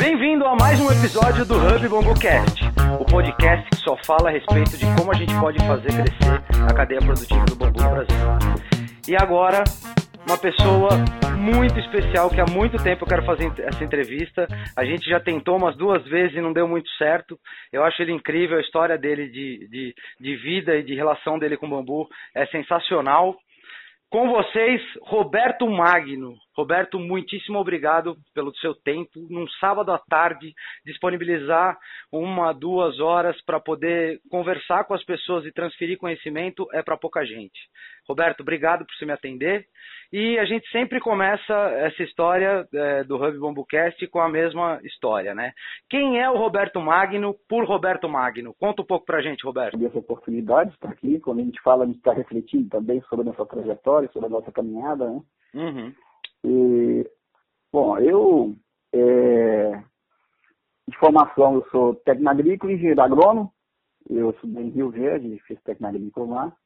Bem-vindo a mais um episódio do Hub BambuCast, o podcast que só fala a respeito de como a gente pode fazer crescer a cadeia produtiva do bambu no Brasil. E agora, uma pessoa muito especial que há muito tempo eu quero fazer essa entrevista. A gente já tentou umas duas vezes e não deu muito certo. Eu acho ele incrível, a história dele de, de, de vida e de relação dele com o bambu é sensacional. Com vocês, Roberto Magno. Roberto, muitíssimo obrigado pelo seu tempo. Num sábado à tarde, disponibilizar uma, duas horas para poder conversar com as pessoas e transferir conhecimento é para pouca gente. Roberto, obrigado por você me atender. E a gente sempre começa essa história é, do Hub Bambucast com a mesma história, né? Quem é o Roberto Magno por Roberto Magno? Conta um pouco pra gente, Roberto. Essa oportunidade de estar aqui, quando a gente fala, a gente está refletindo também sobre a nossa trajetória, sobre a nossa caminhada, né? Uhum. E, bom, eu, é, de formação, eu sou técnico agrícola e engenheiro agrônomo. Eu estudei em Rio Verde, fiz técnico agrícola lá.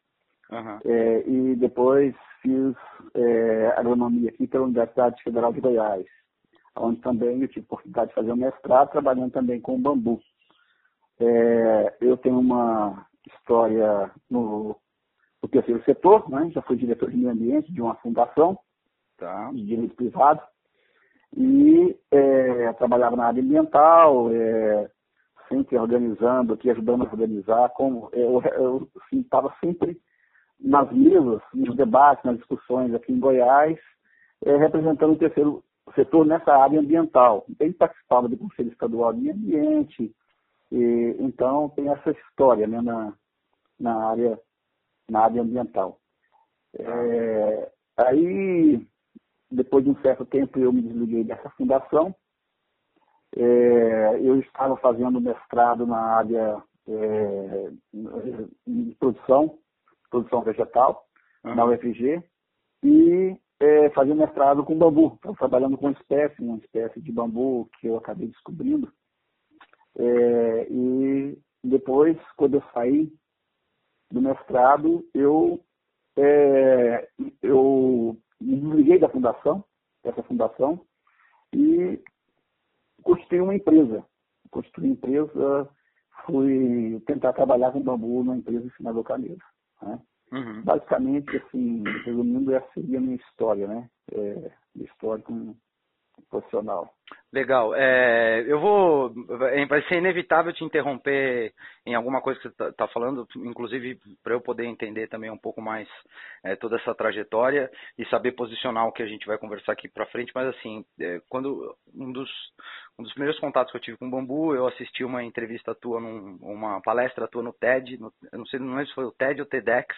Uhum. É, e depois fiz é, agronomia aqui pela Universidade Federal de Goiás, onde também eu tive a oportunidade de fazer um mestrado, trabalhando também com bambu. É, eu tenho uma história no, no terceiro setor, né? já fui diretor de meio ambiente de uma fundação Tá. de direito privado e é, trabalhava na área ambiental, é, sempre organizando aqui, ajudando a organizar, como eu estava assim, sempre nas mesas, nos debates, nas discussões aqui em Goiás, é, representando o terceiro setor nessa área ambiental. Ele participava do Conselho Estadual de Meio Ambiente, e, então tem essa história né, na, na, área, na área ambiental. É, aí, depois de um certo tempo, eu me desliguei dessa fundação. É, eu estava fazendo mestrado na área é, de produção, produção vegetal, Uhum. na UFG, e é, fazia mestrado com bambu. Estava trabalhando com uma espécie, uma espécie de bambu que eu acabei descobrindo. É, e depois, quando eu saí do mestrado, eu, é, eu me desliguei da fundação, dessa fundação, e constituí uma empresa. Constituí uma empresa, fui tentar trabalhar com bambu numa empresa em Senador Caneiro. Né? Uhum. Basicamente, assim, resumindo, essa seria a minha história, né? É, minha história como profissional. Legal. É, eu vou. Vai ser inevitável te interromper em alguma coisa que você está falando, inclusive para eu poder entender também um pouco mais é, toda essa trajetória e saber posicionar o que a gente vai conversar aqui para frente. Mas assim, é, quando um dos, um dos primeiros contatos que eu tive com o Bambu, eu assisti uma entrevista tua, num, uma palestra tua no TED, no, eu não sei, não lembro se foi o TED ou TEDx,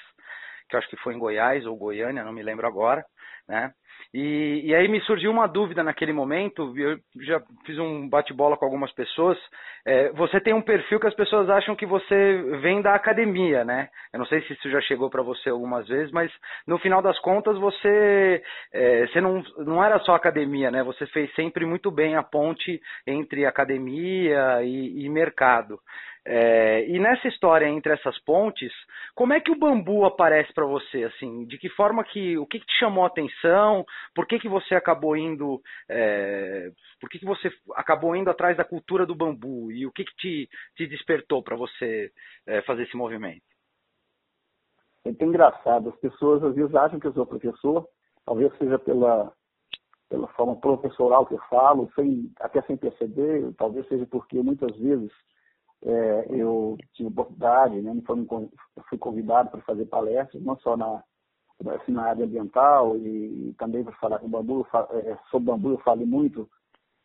que eu acho que foi em Goiás ou Goiânia, não me lembro agora, né? E, e, aí me surgiu uma dúvida naquele momento, eu já fiz um bate-bola com algumas pessoas. É, você tem um perfil que as pessoas acham que você vem da academia, né? Eu não sei se isso já chegou para você algumas vezes, mas no final das contas você, é, você não, não era só academia, né? Você fez sempre muito bem a ponte entre academia e, e mercado. É, e nessa história entre essas pontes, como é que o bambu aparece para você? Assim, de que forma que, o que, que, te chamou a atenção? Por que, que você acabou indo, é, por que, que você acabou indo atrás da cultura do bambu? E o que, que te, te despertou para você é, fazer esse movimento? É muito engraçado. As pessoas às vezes acham que eu sou professor, talvez seja pela pela forma professoral que eu falo, sem, até sem perceber, talvez seja porque muitas vezes é, eu tive oportunidade, né, fui convidado para fazer palestras, não só na, assim, na área ambiental e, também para falar com bambu, é, sobre bambu eu falo muito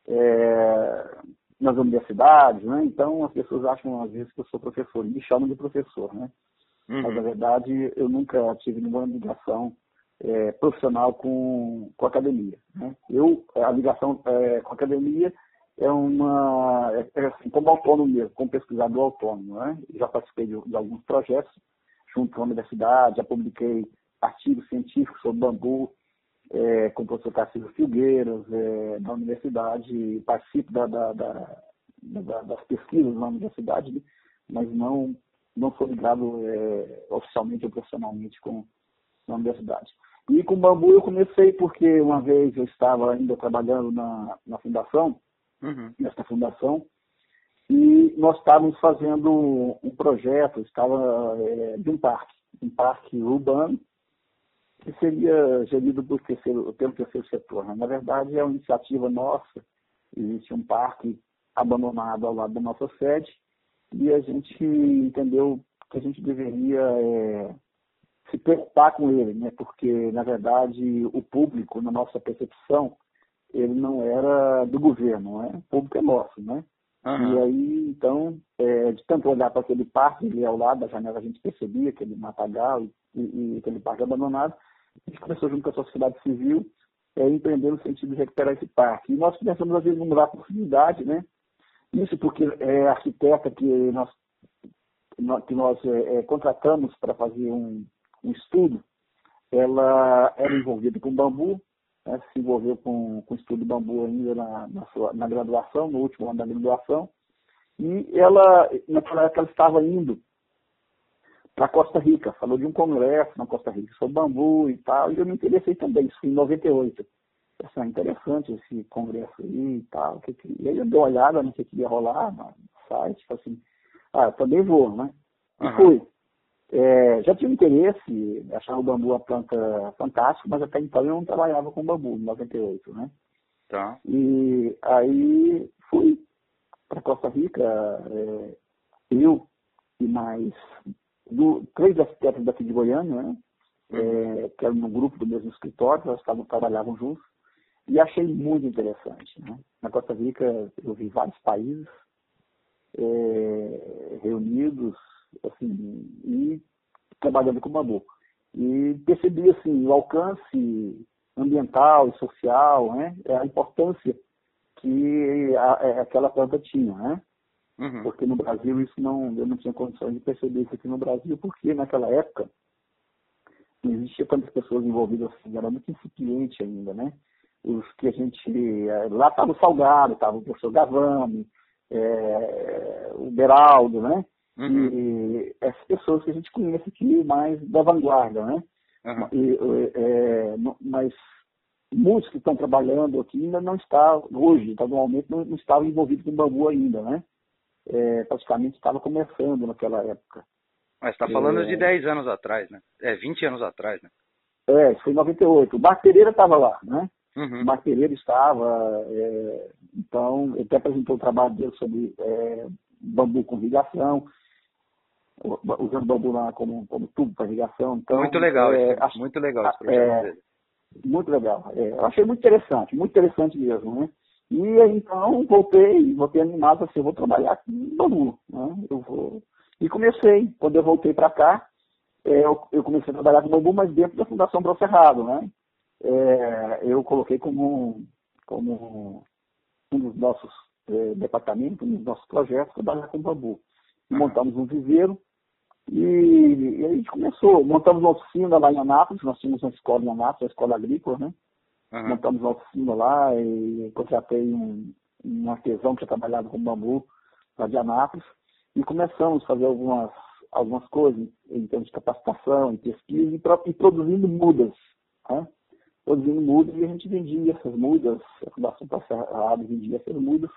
é, nas universidades, né, então as pessoas acham às vezes que eu sou professor, me chamam de professor, né, uhum. mas na verdade eu nunca tive nenhuma ligação é, profissional com, com a academia. Né? Eu, a ligação é, com a academia é uma é, assim, como autônomo mesmo, como pesquisador autônomo. Né? Já participei de, de, alguns projetos junto com a universidade, já publiquei artigos científicos sobre bambu é, com o professor Tarcísio Filgueiras é, na universidade, participo da, da, da, das pesquisas na universidade, mas não, não sou ligado é, oficialmente ou profissionalmente com na universidade. E com bambu eu comecei porque uma vez eu estava ainda trabalhando na, na fundação uhum. fundação. E nós estávamos fazendo um projeto, estava é, de um parque, um parque urbano, que seria gerido por terceiro, pelo terceiro setor. Né? Na verdade, é uma iniciativa nossa. Existe um parque abandonado ao lado da nossa sede e a gente entendeu que a gente deveria é, se preocupar com ele, né? porque, na verdade, o público, na nossa percepção, ele não era do governo, né? o público é nosso. Né? Uhum. E aí, então, é, de tanto olhar para aquele parque ali ao lado da janela, a gente percebia aquele matagal e, e, e aquele parque abandonado, a gente começou junto com a sociedade civil é, empreender no sentido de recuperar esse parque. E nós começamos, às vezes, a mudar a possibilidade, né? Isso porque é a arquiteta que nós, que nós é, é, contratamos para fazer um, um, estudo, ela era envolvida com bambu, né? se envolveu com, com estudo de bambu ainda na, na, sua, na graduação, no último ano da graduação, e ela, naquela época, ela estava indo para Costa Rica, falou de um congresso na Costa Rica sobre bambu e tal, e eu me interessei também, isso foi em 98. Assim, interessante esse congresso aí e tal. Que, que... E aí eu dei uma olhada no que, ia rolar no site, falei assim, ah, eu também vou, né? E uhum. fui. É, já tinha interesse, achava o bambu uma planta fantástica, mas até então eu não trabalhava com bambu, em 98, né? Tá. E aí fui para Costa Rica, é, eu e mais do, três arquitetos daqui de Goiânia, né? É, que eram no grupo do mesmo escritório, elas estavam, trabalhavam juntos, e achei muito interessante. Né? Na Costa Rica eu vi vários países é, reunidos assim, e trabalhando com bambu. E percebi assim, o alcance ambiental e social, né? a importância que a, é, aquela planta tinha. Né? Uhum. Porque no Brasil isso não, eu não tinha condições de perceber isso aqui no Brasil, porque naquela época não existia tantas pessoas envolvidas assim, era muito incipiente ainda, né? Os que a gente. Eh, lá estava o Salgado, estava o professor Gavani, é, o Beraldo, né? Uhum. E, essas pessoas que a gente conhece aqui mais da vanguarda, né? Uhum. E, é, mas muitos que estão trabalhando aqui ainda não estão, hoje, atualmente, não, não estavam envolvidos com bambu ainda, né? é, praticamente estava começando naquela época. Mas está falando é... de 10 anos atrás, né? É, 20 anos atrás, né? É, foi em 98. O Marco Pereira estava lá, né? Uhum. O Marco Pereira estava, é, então, ele até apresentou o trabalho dele sobre é, bambu com irrigação, usando bambu lá como, como tubo para irrigação. Então, muito legal, é, acho, muito legal esse projeto é, dele. Muito legal. É, eu achei muito interessante, muito interessante mesmo, né? E então voltei, voltei animado assim, eu vou trabalhar com bambu, né? Eu vou... E comecei, quando eu voltei para cá, é, eu, eu, comecei a trabalhar com bambu, mas dentro da Fundação Bro Cerrado, né? É, eu coloquei como, como um dos nossos é, departamentos, um dos nossos projetos, trabalhar com bambu. Montamos um viveiro e, e, a gente começou, montamos uma oficina lá em Anápolis, nós tínhamos uma escola em Anápolis, uma escola agrícola, né? Uhum. Montamos uma oficina lá e contratei um, um artesão que trabalhava com bambu lá de Anápolis e começamos a fazer algumas, algumas coisas em termos de capacitação, em pesquisa e, e produzindo mudas. Né? Produzindo mudas e a gente vendia essas mudas, a Fundação Passeado vendia essas mudas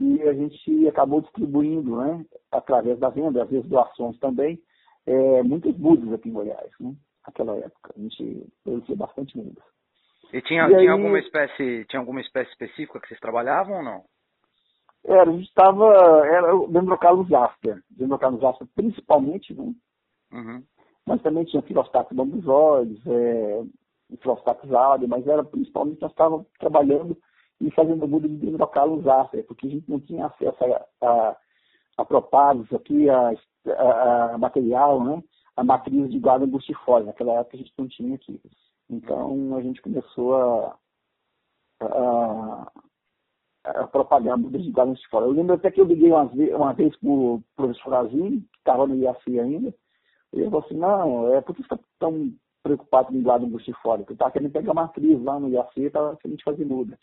e a gente acabou distribuindo, né, através da venda, às vezes doações também, é, muitas mudas aqui em Goiás, né, naquela época. A gente produzia bastante mudas. E tinha, e tinha aí, alguma espécie, tinha alguma espécie específica que vocês trabalhavam ou não? Era, a gente estava, era o Dendrocalus asper, Dendrocalus asper principalmente, né? Uhum. Mas também tinha Filostatus bambuzoides, é, Filostatus áurea, mas era principalmente nós estávamos trabalhando e fazendo muda de Dendrocalus asper, porque a gente não tinha acesso a, a, a aqui, a, a, a, material, né? A matriz de guarda angustifória, naquela época a gente não tinha aqui. Então a gente começou a, a, a propagar mudas de guarda fora. Eu lembro até que eu liguei uma uma vez com o professor Azinho, que estava no IAC ainda, e ele falou assim, não, é por que você está tão preocupado com guarda fora? Porque eu estava querendo pegar uma crise lá no IAC, estava querendo fazer muda.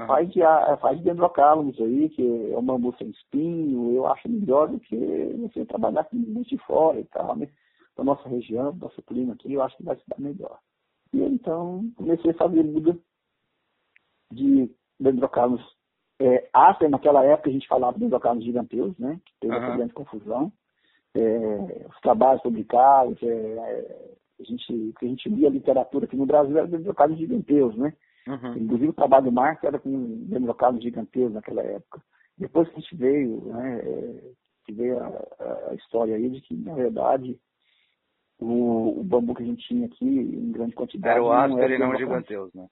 Uhum. Faz, de, faz de dendrocálamos aí, que é um bambu sem espinho, eu acho melhor do que você trabalhar com fora e tal, né? Da nossa região, do nosso clima aqui, eu acho que vai se dar melhor. E então comecei a fazer muda de dendrocarnos É, Asper, naquela época, a gente falava dos locais giganteus, né? Que teve uhum. essa grande confusão. É, os trabalhos publicados, é, a gente, que a gente lia literatura aqui no Brasil era bibliocados giganteus, né? Uhum. Inclusive o trabalho do Marx era com bibliocados giganteus naquela época. Depois que a gente veio, né, é, que veio a, a, história aí de que, na verdade, o, o, bambu que a gente tinha aqui em grande quantidade... Era o Asper e não o giganteus, né?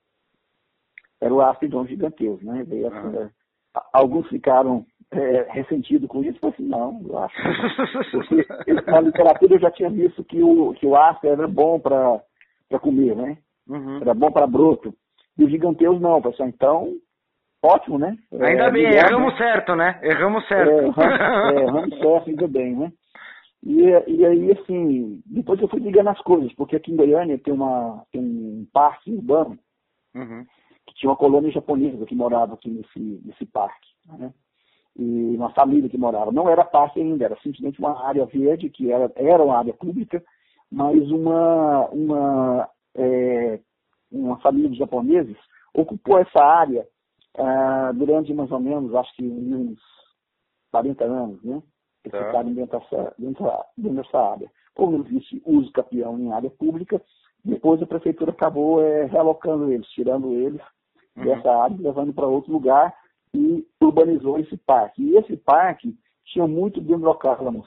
Era o Asper e não giganteus, né? Veio uhum. assim, alguns ficaram é, ressentidos com isso, mas assim, não, eu acho. Porque na literatura eu já tinha visto que o, que o Asper era bom para comer, né? Uhum. Era bom para broto. E os giganteus não, pessoal. Então, ótimo, né? Ainda é, bem, erramos né? certo, né? Erramos certo. É, erramos, é, erramos certo, ainda bem, né? E, e aí, assim, depois eu fui ligando as coisas, porque aqui em Goiânia tem, uma, tem um parque urbano, uhum. que tinha uma colônia japonesa que morava aqui nesse, nesse parque, né? E uma família que morava. Não era parque ainda, era simplesmente uma área verde, que era, era uma área pública, mas uma, uma, é, uma família de japoneses ocupou essa área ah, durante mais ou menos, acho que uns 40 anos, né? Eles tá. ficaram dentro dessa, dentro, dentro dessa área. Como não existe uso capião em área pública, depois a prefeitura acabou é, realocando eles, tirando eles uhum. dessa área, levando para outro lugar e urbanizou esse parque. E esse parque tinha muito dendrocálamos,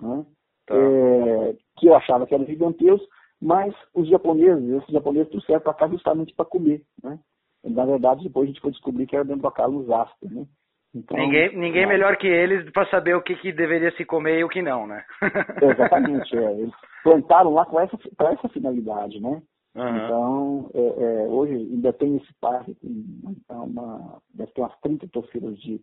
né? Tá. É, que eu achava que eram gigantescos, mas os japoneses, esses japoneses trouxeram para cá justamente para comer, né? Na verdade, depois a gente foi descobrir que era dendrocalus asper, né? Então, ninguém ninguém é. melhor que eles para saber o que, que deveria se comer e o que não, né? Exatamente, é. Eles plantaram lá com essa, para essa finalidade, né? Uhum. Então, é, é, hoje ainda tem esse parque, então, uma, deve ter umas 30 torcidas de,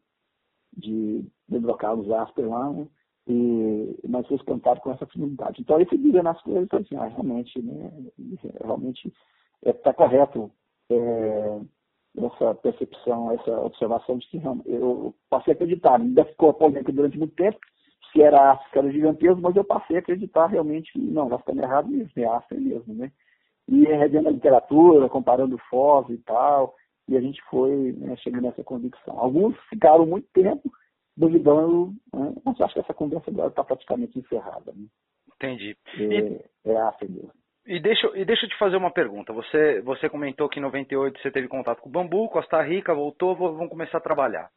de dendrocalus asper lá, né? E, mas foi plantaram com essa finalidade. Então, aí você nas coisas e assim, ah, realmente, né? Realmente está é, correto é, essa percepção, essa observação de que eu passei a acreditar. Ainda ficou polêmica durante muito tempo, se era África, era gigantesco, mas eu passei a acreditar realmente que não, nós estamos errados mesmo, é África mesmo, né? E revendo a literatura, comparando FOS e tal, e a gente foi né, chegando nessa convicção. Alguns ficaram muito tempo duvidando, né, mas acho que essa conversa agora está praticamente encerrada. Né? Entendi. É, e... é mesmo. E deixa, e deixa eu te fazer uma pergunta. Você, você comentou que em 98 você teve contato com o Bambu, Costa Rica, voltou, vão começar a trabalhar.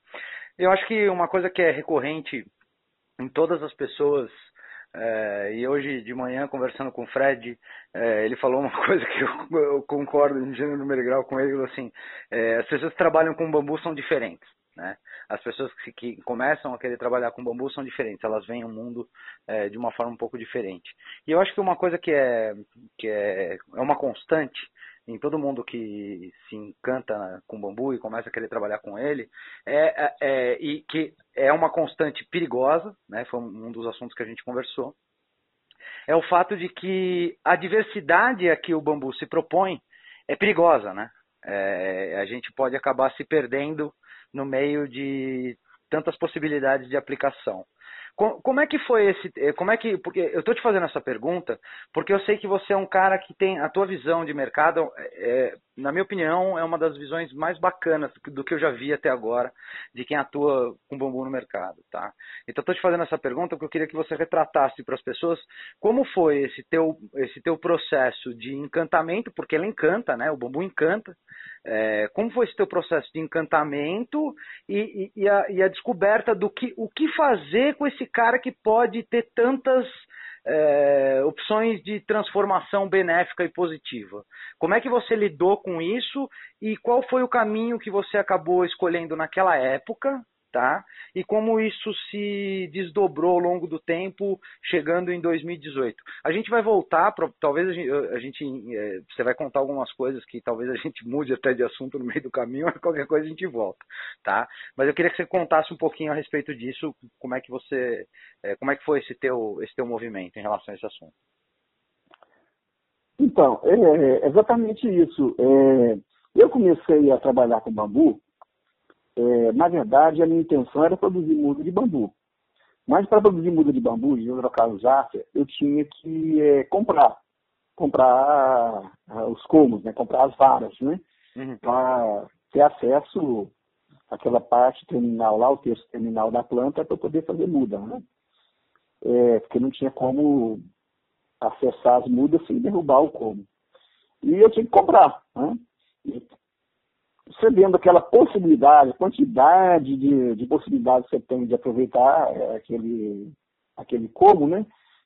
Eu acho que uma coisa que é recorrente em todas as pessoas, é, e hoje de manhã conversando com o Fred, é, ele falou uma coisa que eu, eu concordo em gênero número grau com ele, assim, é, as pessoas que trabalham com bambu são diferentes. Né? As pessoas que, que, começam a querer trabalhar com bambu são diferentes, elas veem o mundo é, de uma forma um pouco diferente. E eu acho que uma coisa que é, que é, é uma constante em todo mundo que se encanta com bambu e começa a querer trabalhar com ele, é, é, é, e que é uma constante perigosa, né, foi um dos assuntos que a gente conversou, é o fato de que a diversidade a que o bambu se propõe é perigosa, né? É, a gente pode acabar se perdendo no meio de tantas possibilidades de aplicação. Como é que foi esse. Eh, como é que. Porque eu estou te fazendo essa pergunta porque eu sei que você é um cara que tem. A tua visão de mercado, é, na minha opinião, é uma das visões mais bacanas do que eu já vi até agora de quem atua com bambu no mercado. Tá? Então estou te fazendo essa pergunta porque eu queria que você retratasse para as pessoas como foi esse teu, esse teu processo de encantamento, porque ele encanta, né? O bambu encanta. É, como foi esse teu processo de encantamento e, e, e, a, e, a, descoberta do que o que fazer com esse cara que pode ter tantas é, opções de transformação benéfica e positiva? Como é que você lidou com isso e qual foi o caminho que você acabou escolhendo naquela época tá? E como isso se desdobrou ao longo do tempo, chegando em 2018. A gente vai voltar, pra, talvez a gente, a gente é, você vai contar algumas coisas que talvez a gente mude até de assunto no meio do caminho, mas qualquer coisa a gente volta, tá? Mas eu queria que você contasse um pouquinho a respeito disso, como é que você, é, como é que foi esse teu, esse teu movimento em relação a esse assunto. Então, é, é exatamente isso. É, eu comecei a trabalhar com bambu é, na verdade, a minha intenção era produzir muda de bambu. Mas para produzir muda de bambu, de hidrocarbos áfrica, eu tinha que é, comprar. Comprar uh, os comos, né? comprar as varas, né? Uhum. Para ter acesso aquela parte terminal lá, o terço terminal da planta, para poder fazer muda, né? É, porque não tinha como acessar as mudas sem derrubar o como. E eu tinha que comprar, né? E vendo aquela possibilidade, quantidade de, de possibilidades que você tem de aproveitar é, aquele, aquele como, né?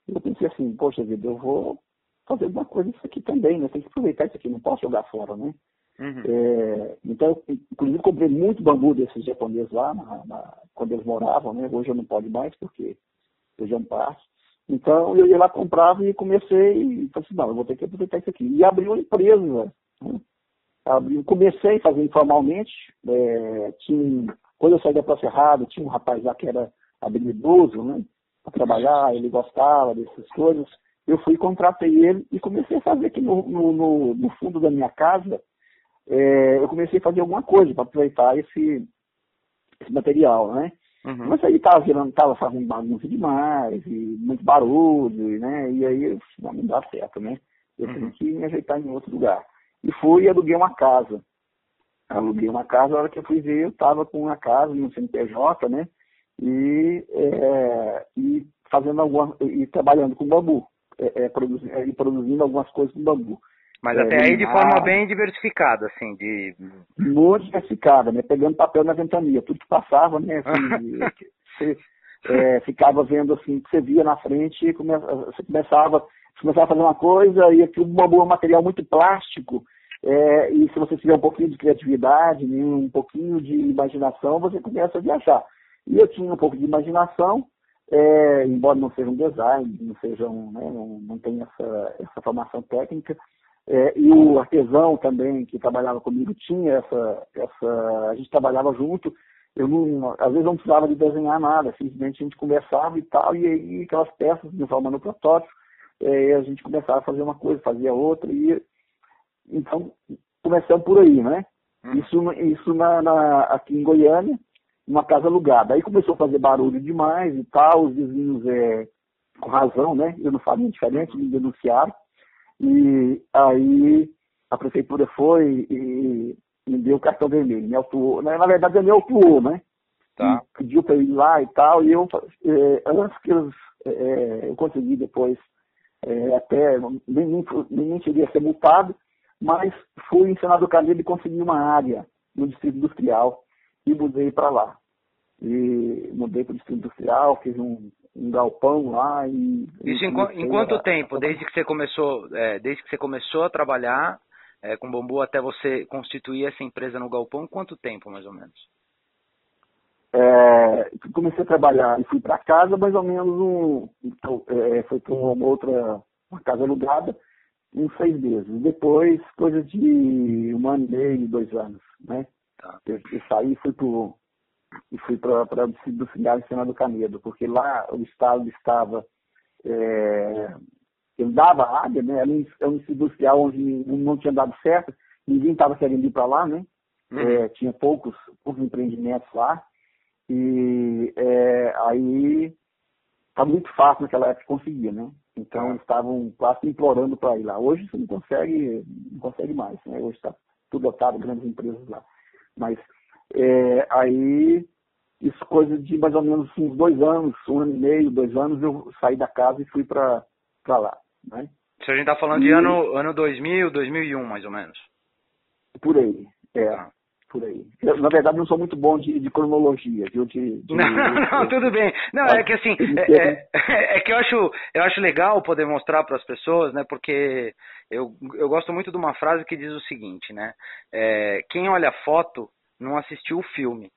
Eu pensei assim, poxa vida, eu vou fazer alguma coisa isso aqui também, né? Tem que aproveitar isso aqui, não posso jogar fora, né? Uhum. É, então, inclusive, comprei muito bambu desses japoneses lá, na, na, quando eles moravam, né? Hoje eu não pode mais, porque hoje é um parque. Então, eu ia lá, comprava e comecei, e falei assim, não, eu vou ter que aproveitar isso aqui. E abri uma empresa, né? Abri, comecei a fazer informalmente, é, tinha, quando eu saí da Praça Errada, tinha um rapaz lá que era habilidoso, né? Para trabalhar, ele gostava dessas coisas. Eu fui, contratei ele e comecei a fazer aqui no, no, no fundo da minha casa, é, eu comecei a fazer alguma coisa para aproveitar esse, esse material, né? Uhum. Mas aí estava virando, estava fazendo bagunça demais, e muito barulho, né? E aí não, não dá certo, né? Eu uhum. tenho que me ajeitar em outro lugar. E fui e aluguei uma casa. Aluguei uma casa, a hora que eu fui ver, eu estava com uma casa um CNPJ, né? E, é, e fazendo alguma, e trabalhando com bambu, é, é, produzindo, é, e produzindo algumas coisas com bambu. Mas é, até aí de forma bem diversificada, assim, de... Muito diversificada, né? Pegando papel na ventania, tudo que passava, né? Assim, você é, ficava vendo, assim, que você via na frente, e come, você começava, você começava a fazer uma coisa, e aquilo é um material muito plástico, é, e se você tiver um pouquinho de criatividade, né, um pouquinho de imaginação, você começa a viajar. E eu tinha um pouco de imaginação, é, embora não seja um design, não seja um, né, não, não tenha essa, essa formação técnica, é, e o artesão também, que trabalhava comigo, tinha essa, essa. A gente trabalhava junto. Eu não, às vezes não precisava de desenhar nada, simplesmente a gente conversava e tal, e aí aquelas peças me formando protótipo, é, a gente começava a fazer uma coisa, fazia outra, e então começamos por aí, né? Hum. Isso, isso na, na, aqui em Goiânia, uma casa alugada. Aí começou a fazer barulho demais e tal, os vizinhos, é, com razão, né? Eu não sabia diferente, me denunciaram. E aí a prefeitura foi e me deu o cartão vermelho, me autuou. Na, verdade, me autuou, né? Tá. Pediu para eu ir lá e tal, e eu, é, antes que eles, é, eu consegui depois, é, até, nem, nem, cheguei a ser multado, mas fui em Senado Camilo e consegui uma área no Distrito Industrial e mudei para lá. E mudei para o Distrito Industrial, fiz um, um galpão lá e. Isso em, em quanto a, tempo? Desde que você começou, é, desde que você começou a trabalhar é, com bambu até você constituir essa empresa no galpão, quanto tempo mais ou menos? É, comecei a trabalhar e fui para casa mais ou menos um, então, é, foi para uma outra uma casa alugada uns seis meses. Depois, coisa de um ano e meio, dois anos, né? Tá. Eu, eu saí e fui para e fui para do Cigarro em Senado Canedo, porque lá o Estado estava. É, ele dava área, né? Era um, era um industrial onde não tinha dado certo, ninguém estava querendo ir para lá, né? Uhum. É, tinha poucos, poucos empreendimentos lá. E é, aí estava muito fácil naquela época conseguir, né? Então eles estavam quase implorando para ir lá. Hoje você não consegue, não consegue mais, né? Hoje está tudo lotado, grandes empresas lá. Mas é, aí, isso coisa de mais ou menos uns dois anos, um ano e meio, dois anos, eu saí da casa e fui para lá. Né? Se a gente está falando e... de ano, ano 2000, 2001, mais ou menos. Por aí, é. Ah. Por aí. Eu, na verdade, não sou muito bom de, de cronologia, viu? De, de, não, não, tudo bem. Não, é que assim, é, é, é, que eu acho, eu acho legal poder mostrar para as pessoas, né? Porque eu, eu gosto muito de uma frase que diz o seguinte, né? É, quem olha a foto não assistiu o filme.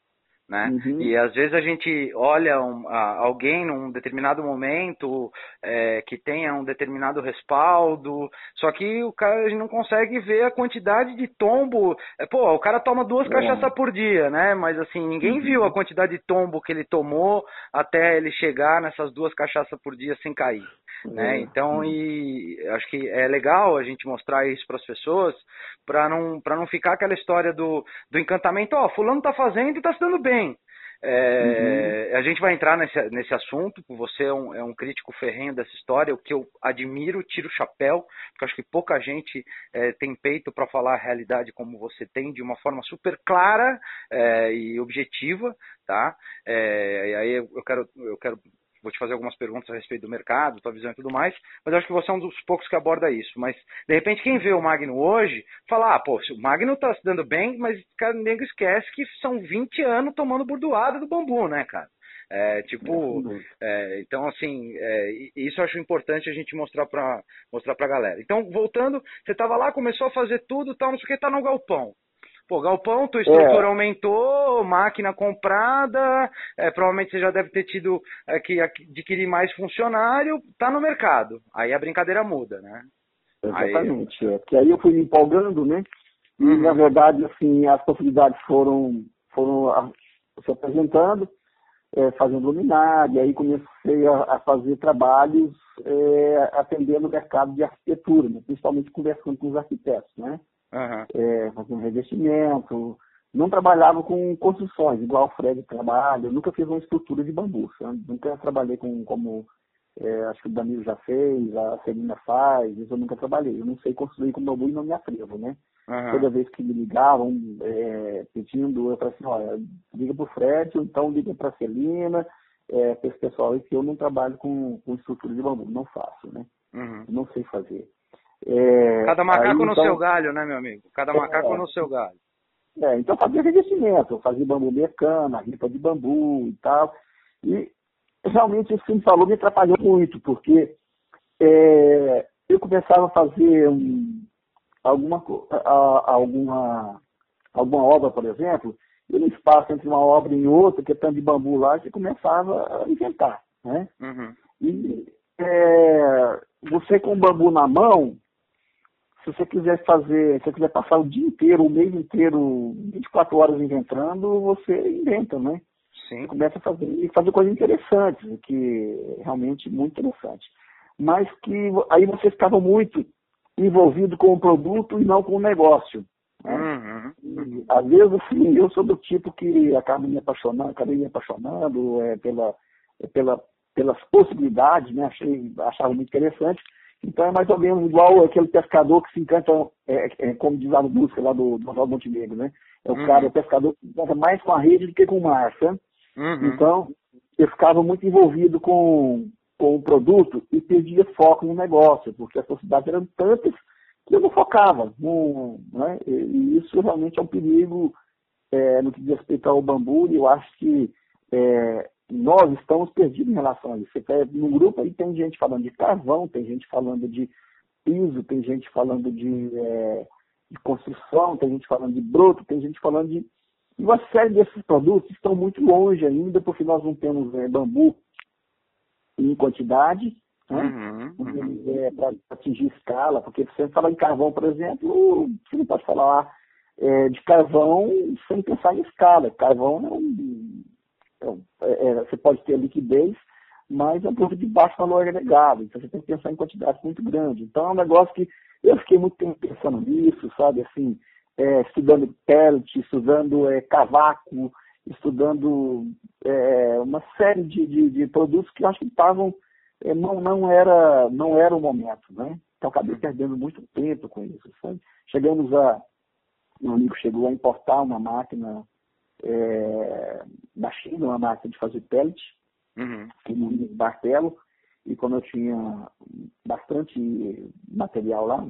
Né? Uhum. E às vezes a gente olha um, a, alguém num determinado momento é, que tenha um determinado respaldo, só que o cara a gente não consegue ver a quantidade de tombo. É, pô, o cara toma duas é. cachaças por dia, né? Mas assim, ninguém uhum. viu a quantidade de tombo que ele tomou até ele chegar nessas duas cachaças por dia sem cair. Né? É. Então, e acho que é legal a gente mostrar isso para as pessoas, para não, não ficar aquela história do, do encantamento, ó, oh, fulano tá fazendo e tá se dando bem. É, a gente vai entrar nesse, nesse assunto, você é um, é um, crítico ferrenho dessa história, o que eu admiro, tiro o chapéu, porque acho que pouca gente é, tem peito para falar a realidade como você tem, de uma forma super clara é, e objetiva, tá? É, e aí eu quero, eu quero vou te fazer algumas perguntas a respeito do mercado, tua visão e tudo mais, mas eu acho que você é um dos poucos que aborda isso. Mas, de repente, quem vê o Magno hoje, fala, ah, pô, o Magno está se dando bem, mas cara, nego esquece que são 20 anos tomando burdoada do bambu, né, cara? É, tipo, é, então assim, é, isso eu acho importante a gente mostrar para mostrar pra galera. Então, voltando, você estava lá, começou a fazer tudo, tal, não sei o que, tá no galpão. Pô, galpão, tua estrutura é. aumentou, máquina comprada, é, provavelmente você já deve ter tido é, que adquirir mais funcionário, tá no mercado. Aí a brincadeira muda, né? Exatamente. Aí... É. Que aí eu fui me empolgando, né? E uhum. na verdade, assim, as possibilidades foram, foram se apresentando, é, fazendo luminária, aí comecei a, a fazer trabalhos é, atendendo o mercado de arquitetura, né? principalmente conversando com os arquitetos, né? Uhum. é, fazendo revestimento. Não trabalhava com construções, igual o Fred trabalha. Eu nunca fiz uma estrutura de bambu. Sabe? Nunca trabalhei com como é, acho que o Danilo já fez, a Celina faz, isso eu nunca trabalhei. Eu não sei construir com bambu e não me atrevo, né? Uhum. Toda vez que me ligavam é, pedindo, eu falei assim, olha, liga para o Fred, ou então liga para a Celina, é, para esse pessoal aí que eu não trabalho com, com estrutura de bambu, não faço, né? Uhum. Não sei fazer. É, Cada macaco aí, no então, seu galho, né, meu amigo? Cada é, macaco no seu galho. É, então fazia revestimento, fazia bambu mecana, ripa de bambu e tal. E realmente isso que me falou me atrapalhou muito, porque é, eu começava a fazer um, alguma, a, alguma, alguma obra, por exemplo, e no espaço entre uma obra e outra, que é tanto de bambu lá, você começava a inventar. Né? Uhum. E é, você com o bambu na mão, se você quiser fazer, se você quiser passar o dia inteiro, o mês inteiro, 24 horas inventando, você inventa, né? Sim. Você começa a fazer, e fazer coisas interessantes, que é realmente muito interessante. Mas que aí você ficava muito envolvido com o produto e não com o negócio. Né? Uhum. E, às vezes, assim, eu sou do tipo que acaba me apaixonando, acabei me apaixonando é, pela, é, pela, pelas possibilidades, né? Achei, achava muito interessante então é mais ou menos igual aquele pescador que se encanta, é, é, como diz lá no busca lá do, do Oswaldo Montenegro, né? É o uhum. cara, o pescador que se encanta mais com a rede do que com o mar? Uhum. Então, eu ficava muito envolvido com, com o produto e perdia foco no negócio, porque as possibilidades eram tantas que eu não focava. No, né? E isso realmente é um perigo é, no que diz respeito ao bambu, e eu acho que é, nós estamos perdidos em relação a isso. Você pega no grupo aí tem gente falando de carvão, tem gente falando de piso, tem gente falando de, é, de construção, tem gente falando de broto, tem gente falando de. E uma série desses produtos estão muito longe ainda, porque nós não temos é, bambu em quantidade, né? Uhum, uhum. É, para atingir escala, porque você fala em carvão, por exemplo, você não pode falar é, de carvão sem pensar em escala. Carvão é um então, é, é, você pode ter liquidez, mas é um produto de baixo valor agregado. Então você tem que pensar em quantidades muito grandes. Então é um negócio que eu fiquei muito tempo pensando nisso, sabe? Assim, é, estudando pellet, estudando é, cavaco, estudando é, uma série de, de, de, produtos que eu acho que estavam é, não, não, era, não era o momento, né? Então acabei perdendo muito tempo com isso. Sabe? Chegamos a. Um amigo chegou a importar uma máquina é, da China, uma máquina de fazer pellet, uhum. um martelo, e como eu tinha bastante material lá,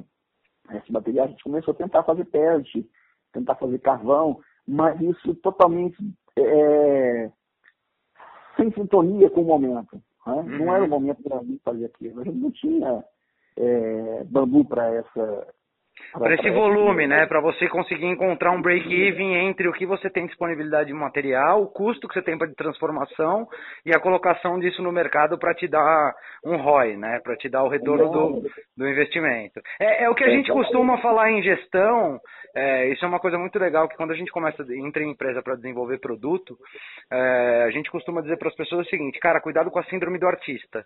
esse material a gente começou a tentar fazer pellet, tentar fazer carvão, mas isso totalmente é, sem sintonia com o momento. Né? Uhum. Não era o momento para mim fazer aquilo. A gente não tinha é, bambu para essa para esse volume, né? Para você conseguir encontrar um break-even entre o que você tem disponibilidade de material, o custo que você tem para de transformação e a colocação disso no mercado para te dar um ROI, né? Para te dar o retorno do, do investimento. É, é o que a gente costuma falar em gestão. É, isso é uma coisa muito legal que quando a gente começa entra em empresa para desenvolver produto, é, a gente costuma dizer para as pessoas o seguinte, cara, cuidado com a síndrome do artista.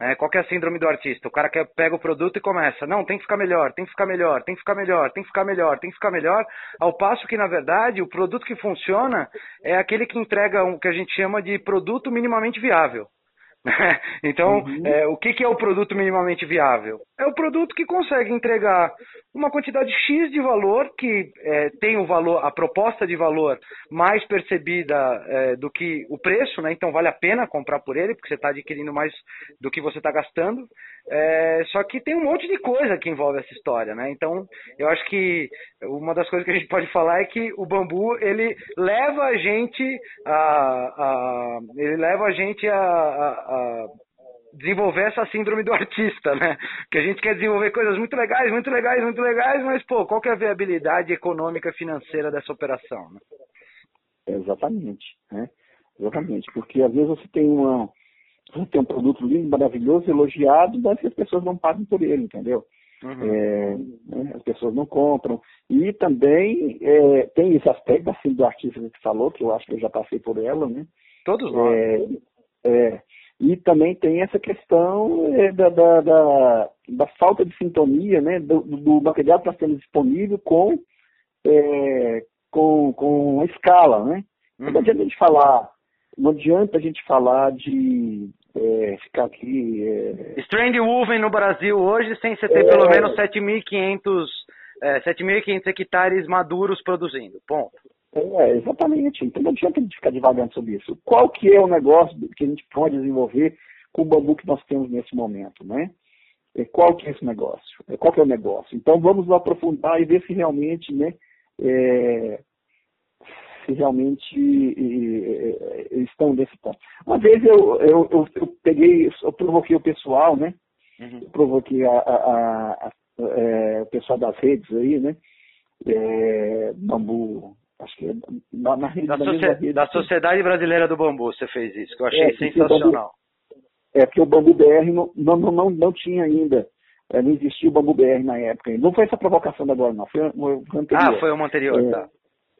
É, qual é a síndrome do artista? O cara que pega o produto e começa, não, tem que ficar melhor, tem que ficar melhor tem que ficar melhor, tem que ficar melhor, tem que ficar melhor, ao passo que, na verdade, o produto que funciona é aquele que entrega o que a gente chama de produto minimamente viável. então, uhum. é, o que, que, é o produto minimamente viável? É o produto que consegue entregar uma quantidade X de valor, que é, tem o valor, a proposta de valor mais percebida é, do que o preço, né? então vale a pena comprar por ele, porque você está adquirindo mais do que você está gastando. É, só que tem um monte de coisa que envolve essa história, né? Então, eu acho que uma das coisas que a gente pode falar é que o bambu ele leva a gente a, a ele leva a gente a, a, a desenvolver essa síndrome do artista, né? Que a gente quer desenvolver coisas muito legais, muito legais, muito legais, mas pô, qual que é a viabilidade econômica financeira dessa operação? Né? Exatamente, né? Exatamente, porque às vezes você tem uma tem um produto lindo, maravilhoso, elogiado, mas as pessoas não pagam por ele, entendeu? Uhum. É, né, as pessoas não compram. E também é, tem esse aspecto assim do artista que falou, que eu acho que eu já passei por ela, né? Todos nós. É, é, e também tem essa questão é, da, da, da, da, falta de sintonia né, do, do, material que nós temos disponível com, é, com, com a escala. Né? Uhum. Não adianta a gente falar, não adianta a gente falar de é, ficar aqui. É... Strand Woven no Brasil hoje, sem você ter é... pelo menos 7.500 é, 7.500 hectares maduros produzindo. Ponto. É, exatamente. Então não adianta a gente ficar devagando sobre isso. Qual que é o negócio que a gente pode desenvolver com o bambu que nós temos nesse momento, né? É, qual que é esse negócio? É, qual que é o negócio? Então vamos aprofundar e ver se realmente, né, é, se realmente estão nesse ponto. Uma vez eu, eu, eu, eu, peguei, eu provoquei o pessoal, né? Uhum. Eu provoquei a, a, a, é, o pessoal das redes aí, né? É, bambu, acho que é na, na rede da, da, rede, da Sociedade Brasileira do Bambu, você fez isso, que eu achei é, sensacional. Bambu, é, porque o Bambu BR não, não, não, não tinha ainda, é, não existia o Bambu BR na época. Não foi essa provocação da agora, não, foi, foi anterior. Ah, foi uma anterior, é, tá.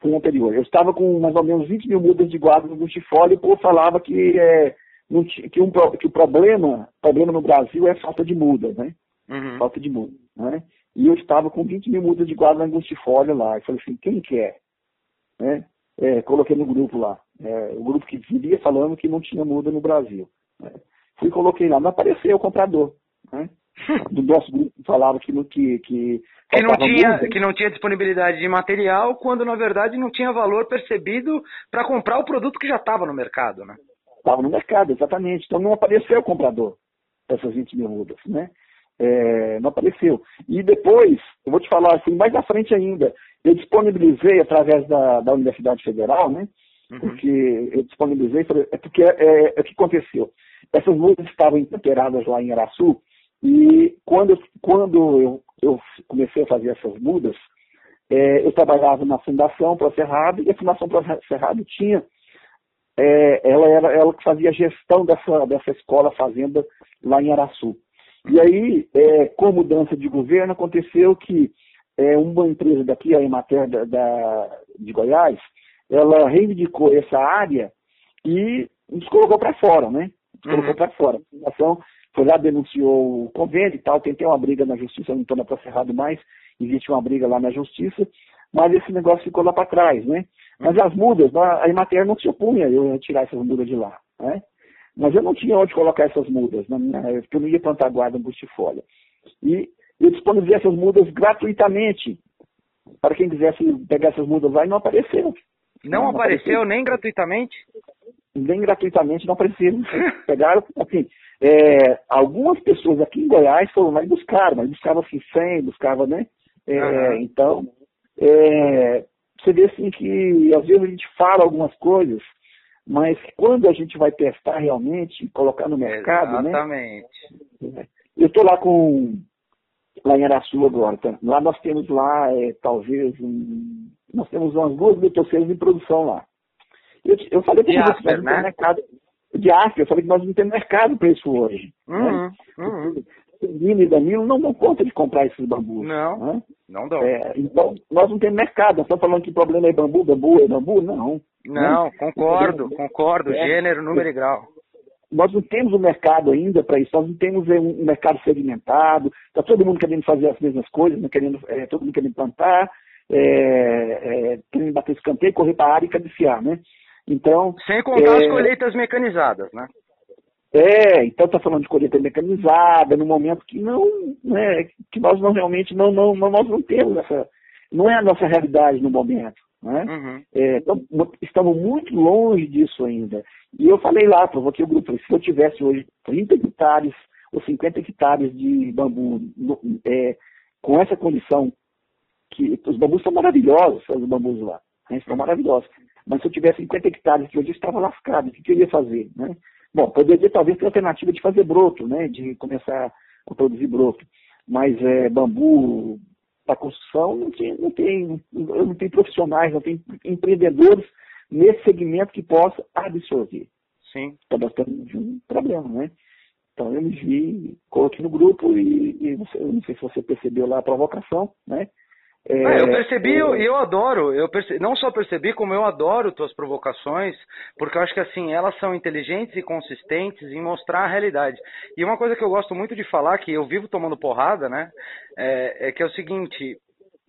Foi uma anterior. Eu estava com mais ou menos 20 mil mudas de guarda no Gustifólio e o povo falava que, é, que, um, que o problema, problema no Brasil é falta de muda, né? Uhum. Falta de muda, né? E eu estava com 20 mil mudas de guarda na Angustifólio lá. E falei assim, quem quer? Né? É, coloquei no grupo lá. É, o grupo que vivia falando que não tinha muda no Brasil. Né? Fui coloquei lá, não apareceu o comprador. Né? Do nosso grupo falava que, que, que, que não tinha que não tinha disponibilidade de material, quando na verdade não tinha valor percebido para comprar o produto que já estava no mercado, né? Estava no mercado, exatamente. Então não apareceu o comprador dessas 20 mil mudas, né? É, não apareceu. E depois, eu vou te falar assim, mais à frente ainda, eu disponibilizei através da, da Universidade Federal, né? Uhum. Porque eu disponibilizei, é porque é, é, é o que aconteceu. Essas luzes estavam intemperadas lá em Araçu, e quando, quando eu, eu comecei a fazer essas mudas, é, eu trabalhava na Fundação Pro Cerrado, e a Fundação Pro Cerrado tinha, é, ela era ela que fazia a gestão dessa, dessa escola fazenda lá em Araçu. E aí, é, com mudança de governo, aconteceu que é, uma empresa daqui, a Emater da, da, de Goiás, ela reivindicou essa área e nos colocou para fora, né? Nos colocou uhum. para fora. A fundação foi lá, denunciou o convênio e tal, tentei uma briga na justiça, não estou na Cerrado mais, existe uma briga lá na justiça, mas esse negócio ficou lá para trás, né? Mas as mudas, a Emater não se opunha eu tirar essas mudas de lá, né? Mas eu não tinha onde colocar essas mudas, minha, porque eu não ia plantar guarda bustifolha. E eu disponibilizei essas mudas gratuitamente para quem quisesse pegar essas mudas lá e não apareceram. Não, não apareceu nem gratuitamente? Nem gratuitamente não apareceram. Pegaram, assim, é, algumas pessoas aqui em Goiás foram lá e buscaram, mas buscavam assim 100, buscavam, né? É, uhum. Então, é, você vê assim que às vezes a gente fala algumas coisas mas quando a gente vai testar realmente, colocar no mercado, né? Exatamente. né? Eu estou lá com lá em Araçu agora. Tá? Lá nós temos lá, é, talvez, um, nós temos umas duas mil torceiras em produção lá. Eu, eu falei nós não né? mercado de África, eu falei que nós não temos mercado para isso hoje. Uhum, né? uhum. Nino e Danilo não dão conta de comprar esses bambus. Não, né? não dão. É, então, nós não temos mercado. Nós estamos falando que o problema é bambu, bambu, é bambu? Não. Não, concordo, concordo. É. Gênero, número e grau. nós não temos um mercado ainda para isso, nós não temos é, um mercado segmentado, está todo mundo querendo fazer as mesmas coisas, né, querendo, é, todo mundo querendo plantar, é, é, querendo bater escanteio, correr para a área e cabecear, né? Então, Sem contar as colheitas mecanizadas, né? É, então está falando de colheita mecanizada, no momento que não, né, que nós não realmente não, não, nós não temos essa, não é a nossa realidade no momento. Né? Uhum. É, então, estamos muito longe disso ainda. E eu falei lá, provoquei o grupo, se eu tivesse hoje 30 hectares ou 50 hectares de bambu é, com essa condição, que os bambus são maravilhosos, os bambus lá, né, estão maravilhosos. Mas se eu tivesse 50 hectares que hoje estava lascado, o que, eu ia fazer? Né? Bom, poderia talvez ter alternativa de fazer broto, né? De começar a produzir broto. Mas é, bambu para construção não tem, não tem, não tem profissionais, não tem empreendedores nesse segmento que possa absorver. Sim. Então nós temos um problema, né? Então eu me vi, coloquei no grupo e, e eu não sei se você percebeu lá a provocação, né? É, ah, eu percebi e eu, eu, adoro, eu não só percebi, como eu adoro tuas provocações, porque eu acho que assim, elas são inteligentes e consistentes em mostrar a realidade. E uma coisa que eu gosto muito de falar, que eu vivo tomando porrada, né, é, é que é o seguinte,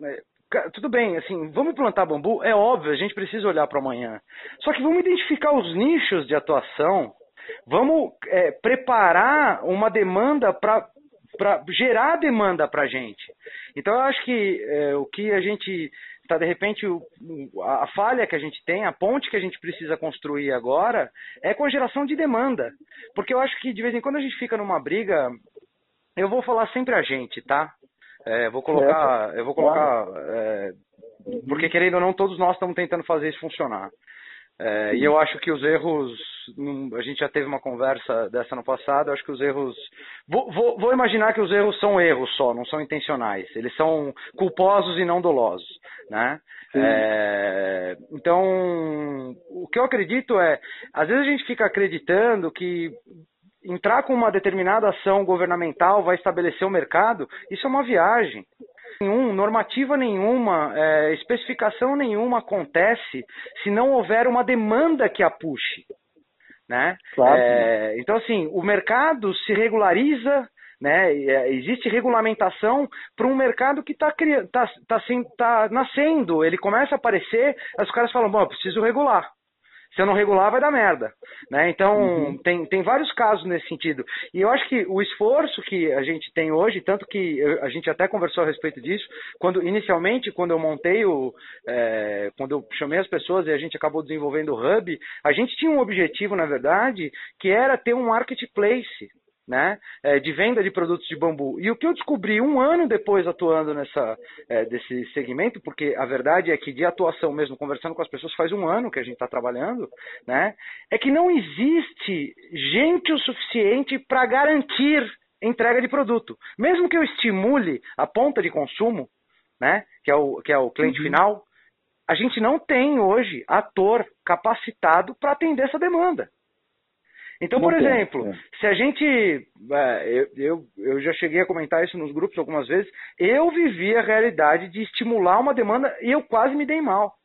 é, tudo bem, assim, vamos plantar bambu, é óbvio, a gente precisa olhar para amanhã. Só que vamos identificar os nichos de atuação, vamos é, preparar uma demanda para para gerar demanda para a gente. Então eu acho que é, o que a gente está de repente o, a falha que a gente tem, a ponte que a gente precisa construir agora é com a geração de demanda, porque eu acho que de vez em quando a gente fica numa briga, eu vou falar sempre a gente, tá? É, vou colocar, eu vou colocar, é, porque querendo ou não todos nós estamos tentando fazer isso funcionar. É, e eu acho que os erros, a gente já teve uma conversa dessa no passado, eu acho que os erros. Vou, vou, vou, imaginar que os erros são erros só, não são intencionais. Eles são culposos e não dolosos. Né? É, então, o que eu acredito é, às vezes a gente fica acreditando que entrar com uma determinada ação governamental vai estabelecer o mercado, isso é uma viagem nenhum, normativa nenhuma, é, especificação nenhuma acontece se não houver uma demanda que a puxe. Né? Claro. É, então, assim, o mercado se regulariza, né? É, existe regulamentação para um mercado que está tá, tá, tá nascendo, ele começa a aparecer, os caras falam, bom, eu preciso regular. Se eu não regular, vai dar merda. Né? Então, uhum. tem, tem vários casos nesse sentido. E eu acho que o esforço que a gente tem hoje, tanto que eu, a gente até conversou a respeito disso, quando inicialmente, quando eu montei o. É, quando eu chamei as pessoas e a gente acabou desenvolvendo o Hub, a gente tinha um objetivo, na verdade, que era ter um marketplace né, é, de venda de produtos de bambu. E o que eu descobri um ano depois atuando nessa é, desse segmento, porque a verdade é que de atuação mesmo, conversando com as pessoas, faz um ano que a gente está trabalhando, né, é que não existe gente o suficiente para garantir entrega de produto. Mesmo que eu estimule a ponta de consumo, né, que é o, que é o cliente uhum. final, a gente não tem hoje ator capacitado para atender essa demanda. Então, por exemplo, é. se a gente. É, eu, eu já cheguei a comentar isso nos grupos algumas vezes. Eu vivi a realidade de estimular uma demanda e eu quase me dei mal.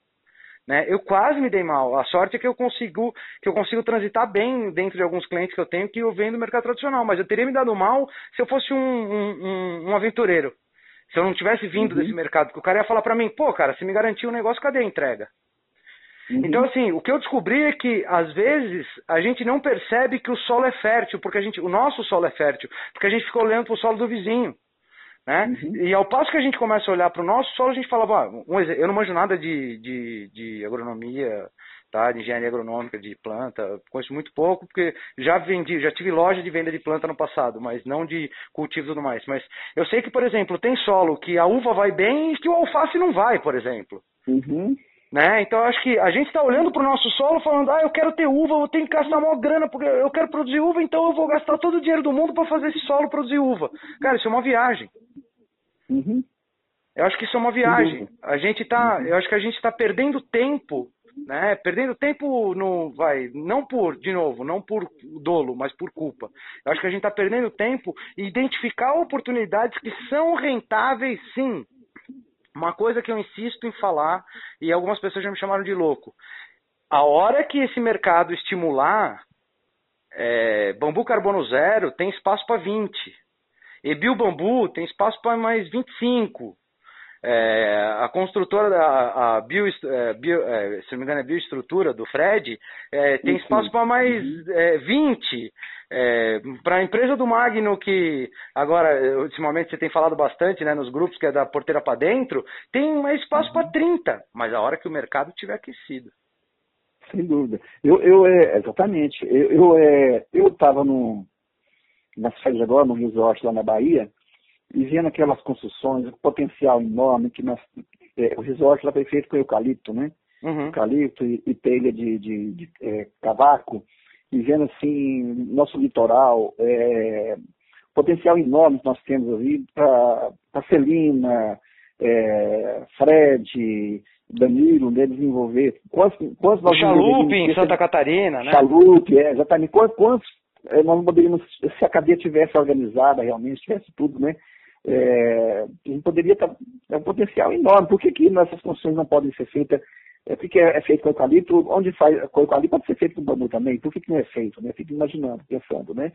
Né? Eu quase me dei mal. A sorte é que eu consigo que eu consigo transitar bem dentro de alguns clientes que eu tenho que eu venho do mercado tradicional. Mas eu teria me dado mal se eu fosse um, um, um aventureiro. Se eu não tivesse vindo uhum. desse mercado, que o cara ia falar para mim, pô, cara, você me garantiu um negócio, cadê a entrega? Uhum. Então, assim, o que eu descobri é que, às vezes, a gente não percebe que o solo é fértil, porque a gente, o nosso solo é fértil, porque a gente ficou olhando para o solo do vizinho. Né? Uhum. E ao passo que a gente começa a olhar para o nosso solo, a gente fala, ah, um exemplo, eu não manjo nada de, de, de agronomia, tá? de engenharia agronômica, de planta, conheço muito pouco, porque já vendi, já tive loja de venda de planta no passado, mas não de cultivo e tudo mais. Mas eu sei que, por exemplo, tem solo que a uva vai bem e que o alface não vai, por exemplo. Uhum. Né? Então acho que a gente está olhando para o nosso solo falando, ah, eu quero ter uva, eu tenho que gastar maior grana, porque eu quero produzir uva, então eu vou gastar todo o dinheiro do mundo para fazer esse solo produzir uva. Cara, isso é uma viagem. Uhum. Eu acho que isso é uma viagem. A gente tá, eu acho que a gente está perdendo tempo, né? Perdendo tempo no, vai, não por, de novo, não por dolo, mas por culpa. Eu acho que a gente está perdendo tempo e identificar oportunidades que são rentáveis, sim uma coisa que eu insisto em falar, e algumas pessoas já me chamaram de louco. A hora que esse mercado estimular, É, bambu carbono zero tem espaço para 20. E biobambu tem espaço para mais 25. É, a construtora, a, a bio, é, bio é, se não me engano, é bioestrutura do Fred, é, tem espaço para mais uhum. é, 20. É, para a empresa do Magno, que agora, ultimamente você tem falado bastante né, nos grupos, que é da porteira para dentro, tem mais espaço uhum. para 30, mas a hora que o mercado estiver aquecido. Sem dúvida. Eu, eu é, exatamente. Eu eu é, eu estava no nas férias agora no resort lá na Bahia e vendo aquelas construções, o potencial enorme que nós, é, o resort lá foi feito com eucalipto, né? Uhum. Eucalipto e, e telha de, de, de é, cavaco vendo assim nosso litoral, é, potencial enorme que nós temos ali para Celina, é, Fred, Danilo, né, desenvolver. Quantos, quantos nós Chalupe, em Santa Catarina, né? Chalupe, é, exatamente. Quantos, quantos é, nós poderíamos, se a cadeia tivesse organizada realmente, tivesse tudo, né? É, a gente poderia estar. É um potencial enorme. Por que, que essas construções não podem ser feitas é porque é feito com eucalipto, onde faz com eucalipto pode ser feito com bambu também, por que, que não é feito? Né? Fico imaginando, pensando, né?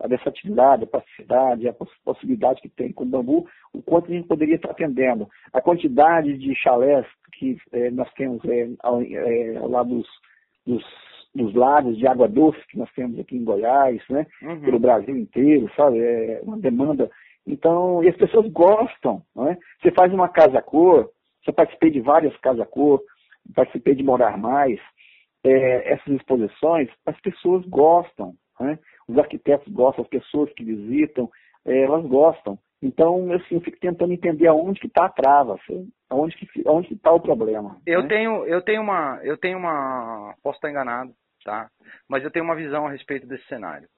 A versatilidade, a plasticidade, a possibilidade que tem com bambu, o quanto a gente poderia estar atendendo. A quantidade de chalés que é, nós temos é, ao, é, ao, lado dos, dos, dos, lagos de água doce que nós temos aqui em Goiás, né? Uhum. Pelo Brasil inteiro, sabe? É uma demanda. Então, e as pessoas gostam, não é? Você faz uma casa-cor, você participei de várias casa-cor, participei de Morar Mais, é, essas exposições, as pessoas gostam, né? os arquitetos gostam, as pessoas que visitam, é, elas gostam. Então, assim, eu fico tentando entender aonde que está a trava, assim, aonde que aonde está o problema. Eu né? tenho, eu tenho uma, eu tenho uma, posso estar enganado, tá? Mas eu tenho uma visão a respeito desse cenário.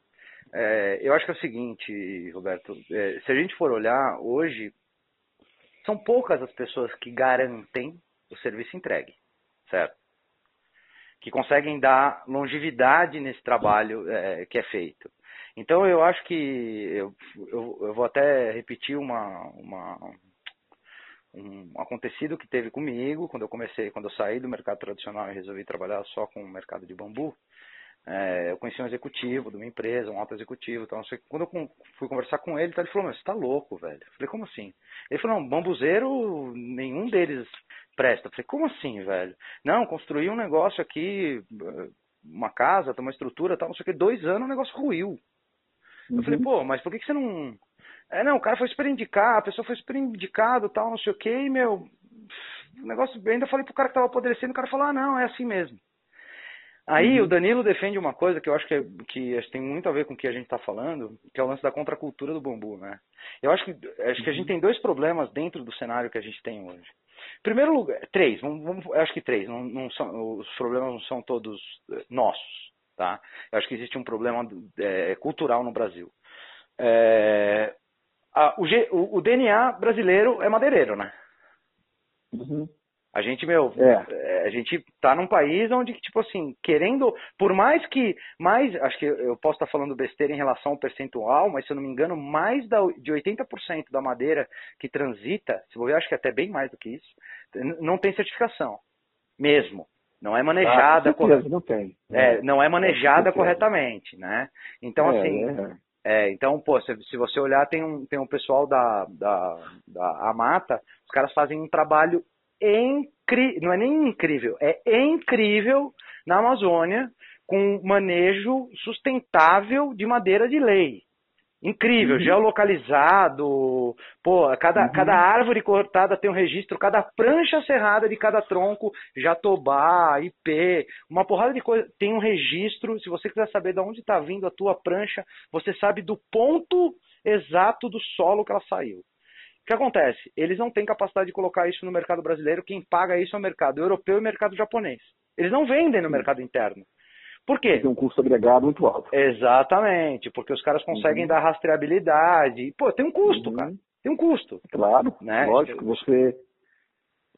É, eu acho que é o seguinte, Roberto, é, se a gente for olhar hoje, são poucas as pessoas que garantem o serviço entregue certo? Que conseguem dar longevidade nesse trabalho é, que é feito. Então eu acho que eu, eu, eu vou até repetir uma, uma, um acontecido que teve comigo quando eu comecei, quando eu saí do mercado tradicional e resolvi trabalhar só com o mercado de bambu. É, eu conheci um executivo de uma empresa, um alto executivo. Então, quando eu fui conversar com ele, ele falou: Mas você tá louco, velho? Eu falei: Como assim? Ele falou: Não, bambuzeiro, nenhum deles presta. Eu falei: Como assim, velho? Não, construí um negócio aqui, uma casa, uma estrutura, tal, não sei o que. Dois anos o negócio ruiu. Uhum. Eu falei: uhum. Pô, mas por que, que você não. É, não, o cara foi super indicado, a pessoa foi super indicado, tal, não sei o que, e, meu. O negócio, eu ainda falei pro cara que tava apodrecendo, o cara falou: Ah, não, é assim mesmo. Aí uhum. o Danilo defende uma coisa que eu acho que, é, que tem muito a ver com o que a gente está falando, que é o lance da contracultura do bambu, né? Eu acho que, acho que a gente uhum. tem dois problemas dentro do cenário que a gente tem hoje. Primeiro lugar, três, vamos, vamos, acho que três, não, não são, os problemas não são todos eh, nossos, tá? Eu acho que existe um problema é, cultural no Brasil. É, a, o, o, DNA brasileiro é madeireiro, né? Uhum. A gente, meu, é. é. a gente tá num país onde, tipo assim, querendo, por mais que, mais, acho que eu posso estar falando besteira em relação ao percentual, mas se eu não me engano, mais da, de 80% da madeira que transita, se eu acho que até bem mais do que isso, não tem certificação. Mesmo. Não é manejada. Ah, certeza, não tem. É, não é manejada corretamente, né? Então, é, assim. É. É, então, pô, se, se, você olhar, tem um, tem um pessoal da, da, da Amata, os caras fazem um trabalho incrível, não é nem incrível, é incrível na Amazônia com manejo sustentável de madeira de lei. Incrível, uhum. geolocalizado, pô, cada, uhum. cada árvore cortada tem um registro, cada prancha serrada de cada tronco, jatobá, IP, uma porrada de coisa, tem um registro, se você quiser saber de onde está vindo a tua prancha, você sabe do ponto exato do solo que ela saiu. O que acontece? Eles não têm capacidade de colocar isso no mercado brasileiro. Quem paga isso é o mercado europeu e o mercado japonês. Eles não vendem no mercado interno. Por quê? Tem um custo agregado muito alto. Exatamente, porque os caras conseguem uhum. dar rastreabilidade. Pô, tem um custo, uhum. cara. Tem um custo. Claro, né? lógico. Você.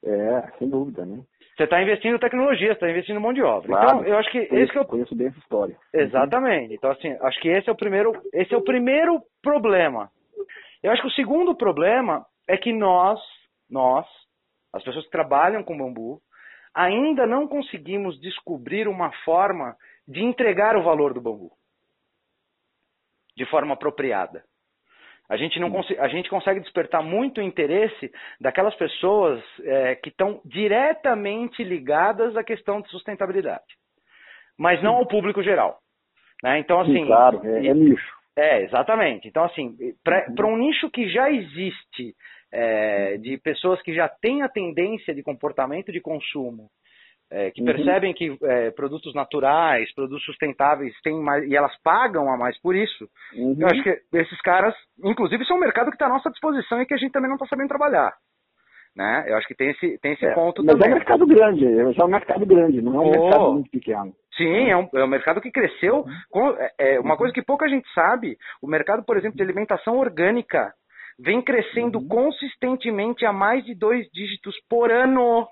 É, sem dúvida, né? Você está investindo em tecnologia, você está investindo em mão de obra. Claro, então, eu acho que conheço, esse que eu conheço bem essa história. Exatamente. Então, assim, acho que esse é o primeiro, esse é o primeiro problema. Eu acho que o segundo problema é que nós, nós, as pessoas que trabalham com bambu, ainda não conseguimos descobrir uma forma de entregar o valor do bambu. de forma apropriada. A gente, não a gente consegue despertar muito interesse daquelas pessoas é, que estão diretamente ligadas à questão de sustentabilidade, mas não ao público geral. Né? Então, assim. Sim, claro, é, é nicho. É, exatamente. Então, assim, para um nicho que já existe, é, de pessoas que já têm a tendência de comportamento de consumo é, que uhum. percebem que é, produtos naturais, produtos sustentáveis têm mais e elas pagam a mais por isso. Uhum. Eu acho que esses caras, inclusive, são um mercado que está à nossa disposição e que a gente também não está sabendo trabalhar. Né? Eu acho que tem esse, tem esse é, ponto mas também. Mas é um mercado grande, é um mercado grande, não é um oh. mercado muito pequeno. Sim, é um, é um mercado que cresceu. Uhum. Com, é, é, uma coisa que pouca gente sabe, o mercado, por exemplo, de alimentação orgânica vem crescendo uhum. consistentemente a mais de dois dígitos por ano.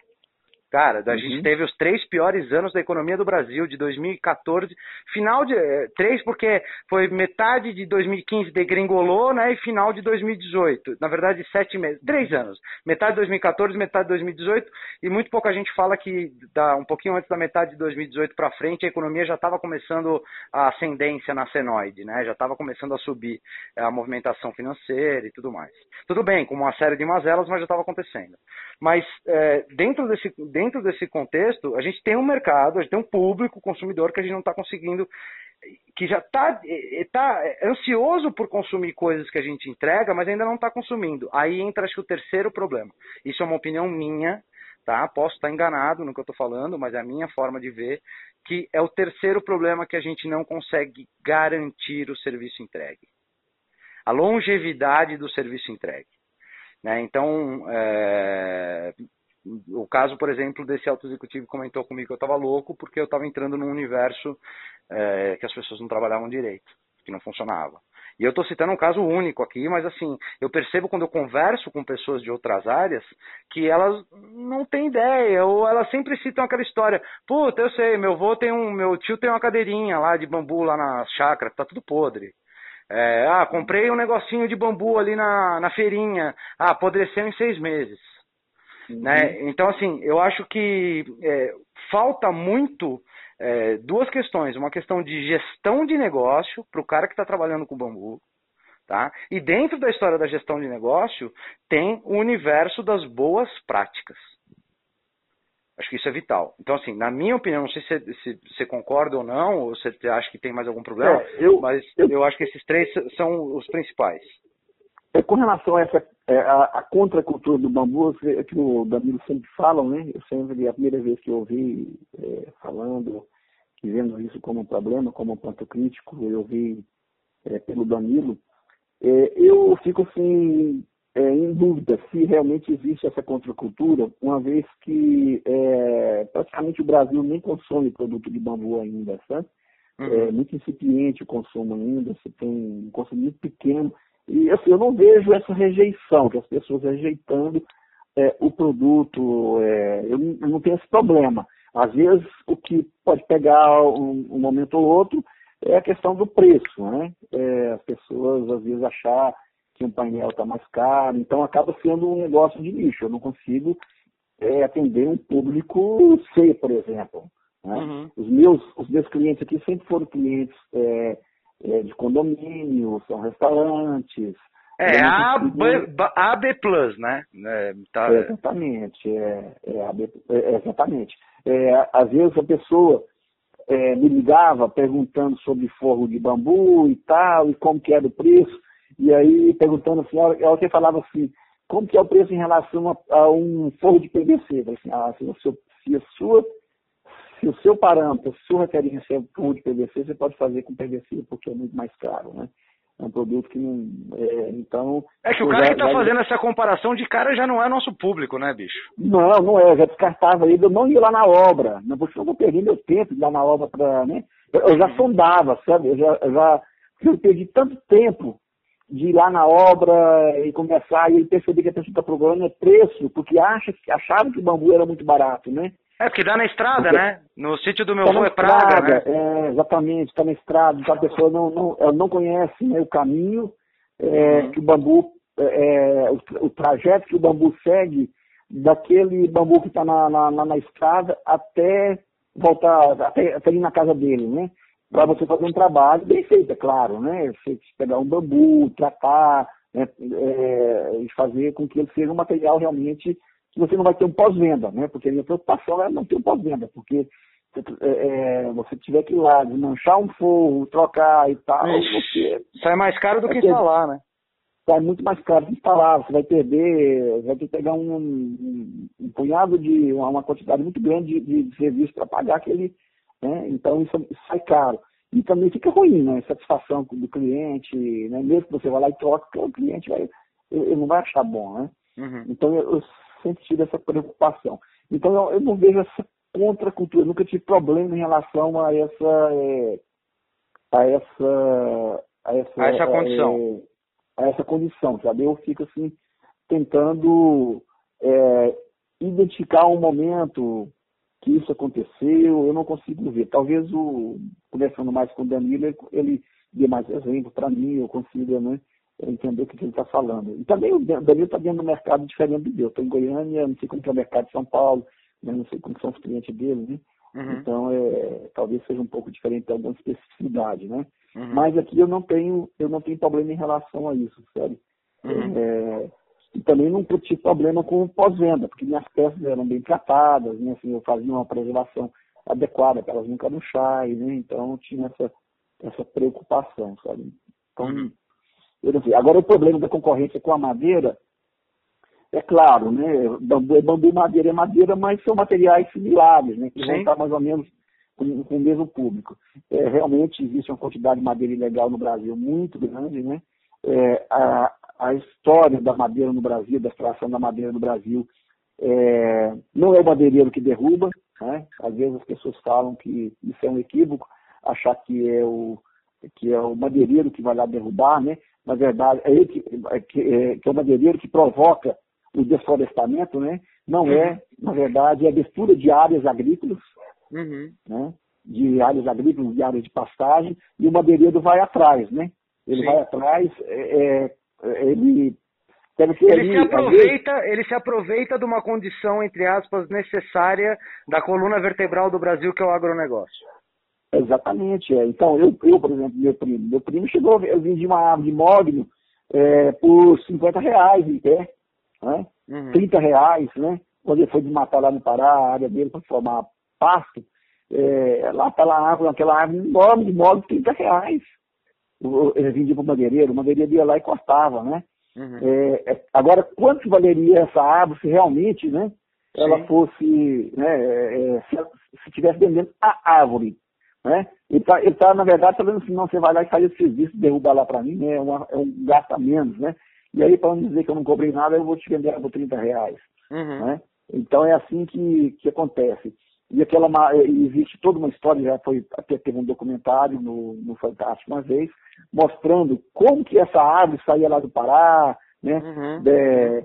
Cara, a uhum. gente teve os três piores anos da economia do Brasil, de 2014, final de. Eh, três, porque foi metade de 2015 degringolou, né? E final de 2018. Na verdade, sete meses. Três anos. Metade de 2014, metade de 2018. E muito pouca gente fala que da, um pouquinho antes da metade de 2018 para frente, a economia já estava começando a ascendência na senoide, né? Já estava começando a subir a movimentação financeira e tudo mais. Tudo bem, com uma série de mazelas, mas já estava acontecendo. Mas é, dentro desse. Dentro dentro desse contexto, a gente tem um mercado, a gente tem um público consumidor que a gente não está conseguindo, que já está tá ansioso por consumir coisas que a gente entrega, mas ainda não está consumindo. Aí entra, acho que, o terceiro problema. Isso é uma opinião minha, tá? Posso estar enganado no que eu estou falando, mas é a minha forma de ver, que é o terceiro problema que a gente não consegue garantir o serviço entregue. A longevidade do serviço entregue. Né? Então, é, o caso, por exemplo, desse alto executivo que comentou comigo que eu estava louco porque eu estava entrando num universo é, que as pessoas não trabalhavam direito, que não funcionava. E eu estou citando um caso único aqui, mas assim, eu percebo quando eu converso com pessoas de outras áreas que elas não têm ideia, ou elas sempre citam aquela história, puta, eu sei, meu avô tem um, meu tio tem uma cadeirinha lá de bambu lá na chácara, tá tudo podre. É, ah, comprei um negocinho de bambu ali na, na feirinha, ah, apodreceu em seis meses. Uhum. Né? Então, assim, eu acho que é, falta muito é, duas questões. Uma questão de gestão de negócio para o cara que está trabalhando com bambu. Tá? E dentro da história da gestão de negócio tem o universo das boas práticas. Acho que isso é vital. Então, assim, na minha opinião, não sei se você concorda ou não, ou você acha que tem mais algum problema, é, eu, mas eu, eu acho que esses três são os principais. É, com relação a essa é, a, a contracultura do bambu, é que o Danilo sempre fala, né? Eu sempre, a primeira vez que eu ouvi é, falando, que vendo isso como um problema, como um ponto crítico, eu ouvi é, pelo Danilo, é, eu fico assim, é, em dúvida se realmente existe essa contracultura, uma vez que praticamente o Brasil nem consome produto de bambu ainda, sabe? Uhum. É muito incipiente o consumo ainda, você tem um consumo muito pequeno e assim, eu não vejo essa rejeição, que as pessoas rejeitando é, o produto, é, eu, não, eu, não, tenho esse problema. Às vezes, o que pode pegar um, um momento ou outro é a questão do preço, né? É, as pessoas, às vezes, achar que um painel está mais caro, então acaba sendo um negócio de nicho. Eu não consigo é, atender um público C, por exemplo. Né? Uhum. Os, meus, os meus clientes aqui sempre foram clientes é, é, de condomínio, são restaurantes. É, AB, AB Plus, né? É, tá... é, exatamente, é, é, AB, é, exatamente. É, às vezes a pessoa é, me ligava perguntando sobre forro de bambu e tal, e como que era o preço, e aí perguntando assim, ela que falava assim, como que é o preço em relação a, a um forro de PVC? Assim, ah, se, se a sua se o seu parâmetro, se sua referência é o de PVC, você pode fazer com PVC, porque é muito mais caro, né? É um produto que não. É, então. É que o cara já, que está fazendo essa comparação de cara já não é nosso público, né, bicho? Não, não é. Eu já descartava ele, eu não ia lá na obra. Não, porque eu vou perder meu tempo de ir lá na obra para. Né? Eu, já sondava, sabe? Eu já, eu já. Eu perdi tanto tempo de ir lá na obra e começar, e ele perceber que a pessoa está procurando é preço, porque acha, achava que o bambu era muito barato, né? É, porque dá na estrada, porque né? No sítio do meu tá avô é praga, né? É, exatamente, está na estrada, então a pessoa não, não, não conhece né, o caminho é, uhum. que o bambu, é, é, o, o, trajeto que o bambu segue daquele bambu que está na, na, na, estrada até voltar, até, até ir na casa dele, né? para você fazer um trabalho bem feito, é claro, né? Você pegar um bambu, tratar, né? é, e fazer com que ele seja um material realmente que você não vai ter um pós-venda, né? Porque a minha preocupação é não ter um pós-venda, porque é, é, você tiver que ir lá, desmanchar um forro, trocar e tal, você... Sai mais caro do que instalar, né? Sai muito mais caro que instalar, você vai perder, vai ter que pegar um, um, um punhado de, uma, uma, quantidade muito grande de, de serviço para pagar aquele, né? Então isso, isso, sai caro. E também fica ruim, né? Satisfação do cliente, né? Mesmo que você vá lá e troque, o cliente vai, ele não vai achar bom, né? Uhum. Então eu, eu sempre tive essa preocupação. Então eu, eu não vejo essa contra a cultura, nunca tive problema em relação a essa é, a essa a essa, a essa condição. É, a essa condição, sabe? Eu fico assim tentando é, identificar um momento que isso aconteceu, eu não consigo ver. Talvez o conversando mais com o Danilo, ele, ele dê mais exemplo para mim, eu consiga né, entender o que ele está falando. E também o Danilo está dentro do mercado diferente do meu. Estou em Goiânia, não sei como é o mercado de São Paulo, né? não sei como são os clientes dele, né? Uhum. Então, é, talvez seja um pouco diferente de alguma especificidade, né? Uhum. Mas aqui eu não tenho, eu não tenho problema em relação a isso, sabe? Uhum. É, e também não tive problema com pós-venda, porque minhas peças eram bem tratadas, né? Assim, eu fazia uma preservação adequada para elas nunca chai, né? Então tinha essa, essa preocupação, sabe? Então, uhum. eu não sei. Agora o problema da concorrência com a madeira é claro, né? Bambu é bambu, madeira é madeira, mas são materiais similares, né? Que vão estar mais ou menos com, com o mesmo público. É, realmente existe uma quantidade de madeira ilegal no Brasil muito grande, né? É, a, a história da madeira no Brasil, da extração da madeira no Brasil, é, não é o madeireiro que derruba, né? Às vezes as pessoas falam que isso é um equívoco, achar que é o que é o madeireiro que vai lá derrubar, né? Na verdade, é ele que é, que, é, que é o madeireiro que provoca o desflorestamento, né? Não é, uhum. na verdade, é a abertura de áreas agrícolas, uhum. né? De áreas agrícolas, de áreas de pastagem, e o madeireiro vai atrás, né? Ele Sim. vai atrás, é, é, ele ele se aproveita, ele se aproveita de uma condição entre aspas necessária da coluna vertebral do Brasil que é o agronegócio. Exatamente. É. Então eu, eu, por exemplo, meu primo, meu primo chegou, eu vendi uma árvore de mogno é, por 50 reais em pé né? Uhum. 30 reais, né? Quando ele foi desmatar lá no Pará, a área dele para formar pasto, é, lá aquela árvore, aquela árvore enorme de modo 30 reais. Ele vendia para o madeireiro, o madeireiro ia lá e cortava, né? Uhum. É, é agora, quanto valeria essa árvore se realmente, né? Ela Sim. fosse, né? É, é, se, se tivesse vendendo a árvore, né? Ele está, ele tá, na verdade, falando assim, não, você vai lá e faz esse serviço, derruba lá para mim, né? É, uma, é um gasto a menos, né? E aí, para não dizer que eu não cobrei nada, eu vou te vender por 30 reais. Uhum. Né? Então é assim que, que acontece. E aquela existe toda uma história, já foi até teve um documentário no, no Fantástico uma vez, mostrando como que essa árvore saía lá do Pará, né? Uhum. De,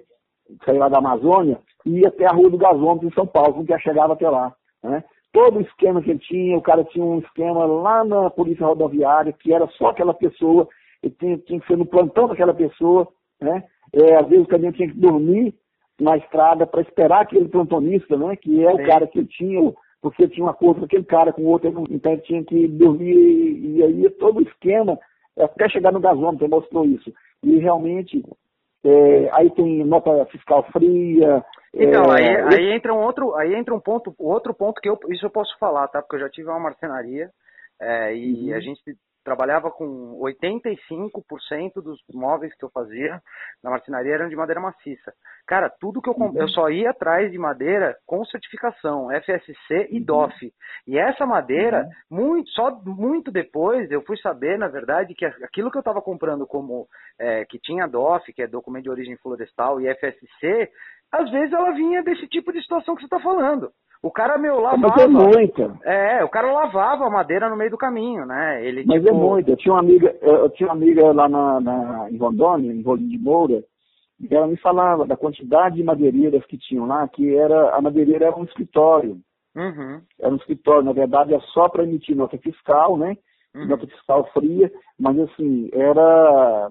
saía lá da Amazônia, e ia até a Rua do Gasômetro em São Paulo, como que ela chegava até lá. Né? Todo o esquema que ele tinha, o cara tinha um esquema lá na Polícia Rodoviária, que era só aquela pessoa, ele tinha, tinha que ser no plantão daquela pessoa, né? É, às vezes o caminhão tinha que dormir na estrada para esperar aquele plantonista, né? Que é o cara que ele tinha, porque tinha um acordo com aquele cara, com o outro, então ele tinha que dormir, e aí todo o esquema, até chegar no gasômetro, mostrou isso. E realmente, é, aí tem nota fiscal fria. Então, é, aí, aí, entra um outro, aí entra um ponto, outro ponto que eu, isso eu posso falar, tá? Porque eu já tive uma marcenaria é, e uhum. a gente trabalhava com 85% dos móveis que eu fazia na marcenaria eram de madeira maciça. Cara, tudo que eu uhum. eu só ia atrás de madeira com certificação FSC e uhum. DOF. E essa madeira, uhum. muito, só muito depois eu fui saber, na verdade, que aquilo que eu estava comprando como é, que tinha DOF, que é documento de origem florestal, e FSC, às vezes ela vinha desse tipo de situação que você está falando. O cara, meu, lavava. Mas é muita. É, o cara lavava a madeira no meio do caminho, né? Ele, Mas é tipo... é muito. Eu tinha uma amiga, eu tinha uma amiga lá na, na, em Rondônia, em Rolim de Moura, e ela me falava da quantidade de madeireiras que tinham lá, que era, a madeireira era um escritório. Uhum. Era um escritório, na verdade, é só para emitir nota fiscal, né? Uhum. Nota fiscal fria, mas assim, era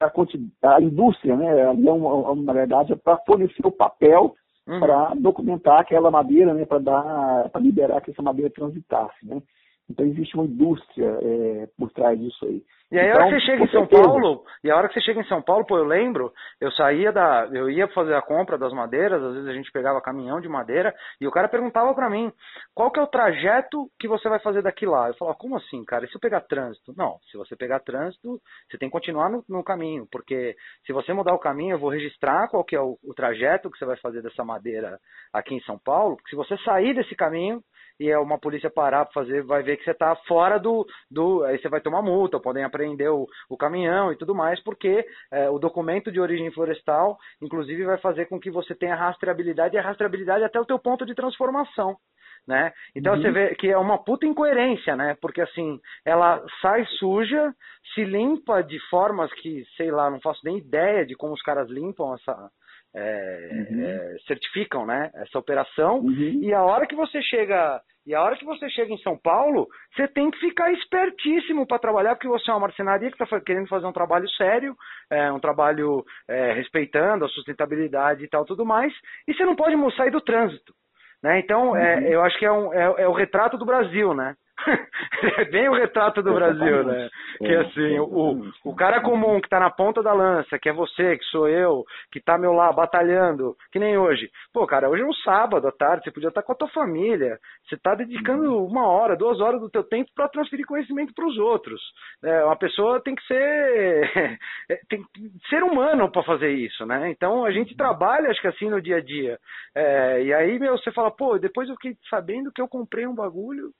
a, a indústria, né? É na verdade, é para fornecer o papel uhum. para documentar aquela madeira, né, para dar, para liberar que essa madeira transitasse, né. Então existe uma indústria é, por trás disso aí. E aí então, a hora que você chega em São certeza. Paulo, e a hora que você chega em São Paulo, pô, eu lembro, eu saía da, eu ia fazer a compra das madeiras, às vezes a gente pegava caminhão de madeira, e o cara perguntava para mim, qual que é o trajeto que você vai fazer daqui lá? Eu falava, como assim, cara? E se eu pegar trânsito? Não, se você pegar trânsito, você tem que continuar no, no caminho, porque se você mudar o caminho, eu vou registrar qual que é o, o trajeto que você vai fazer dessa madeira aqui em São Paulo, porque se você sair desse caminho, e é uma polícia parar para fazer, vai ver que você está fora do, do. Aí você vai tomar multa, podem apreender o, o caminhão e tudo mais, porque é, o documento de origem florestal, inclusive, vai fazer com que você tenha rastreabilidade e a rastreabilidade até o teu ponto de transformação. Né? Então uhum. você vê que é uma puta incoerência, né? Porque assim, ela sai suja, se limpa de formas que, sei lá, não faço nem ideia de como os caras limpam essa, é, uhum. é, certificam né, essa operação uhum. e a hora que você chega e a hora que você chega em São Paulo você tem que ficar espertíssimo para trabalhar porque você é uma marcenaria que está querendo fazer um trabalho sério é, um trabalho é, respeitando a sustentabilidade e tal tudo mais e você não pode sair do trânsito né então é, uhum. eu acho que é, um, é, é o retrato do Brasil né é bem o retrato do Brasil, né? Que é, assim, o, o cara comum que tá na ponta da lança, que é você, que sou eu, que tá meu lá batalhando, que nem hoje. Pô, cara, hoje é um sábado à tarde, você podia estar com a tua família. Você tá dedicando uhum. uma hora, duas horas do teu tempo para transferir conhecimento para os outros. É, uma pessoa tem que ser é, tem que ser humano para fazer isso, né? Então a gente trabalha, acho que assim no dia a dia. É, e aí, meu, você fala, pô, depois eu fiquei sabendo que eu comprei um bagulho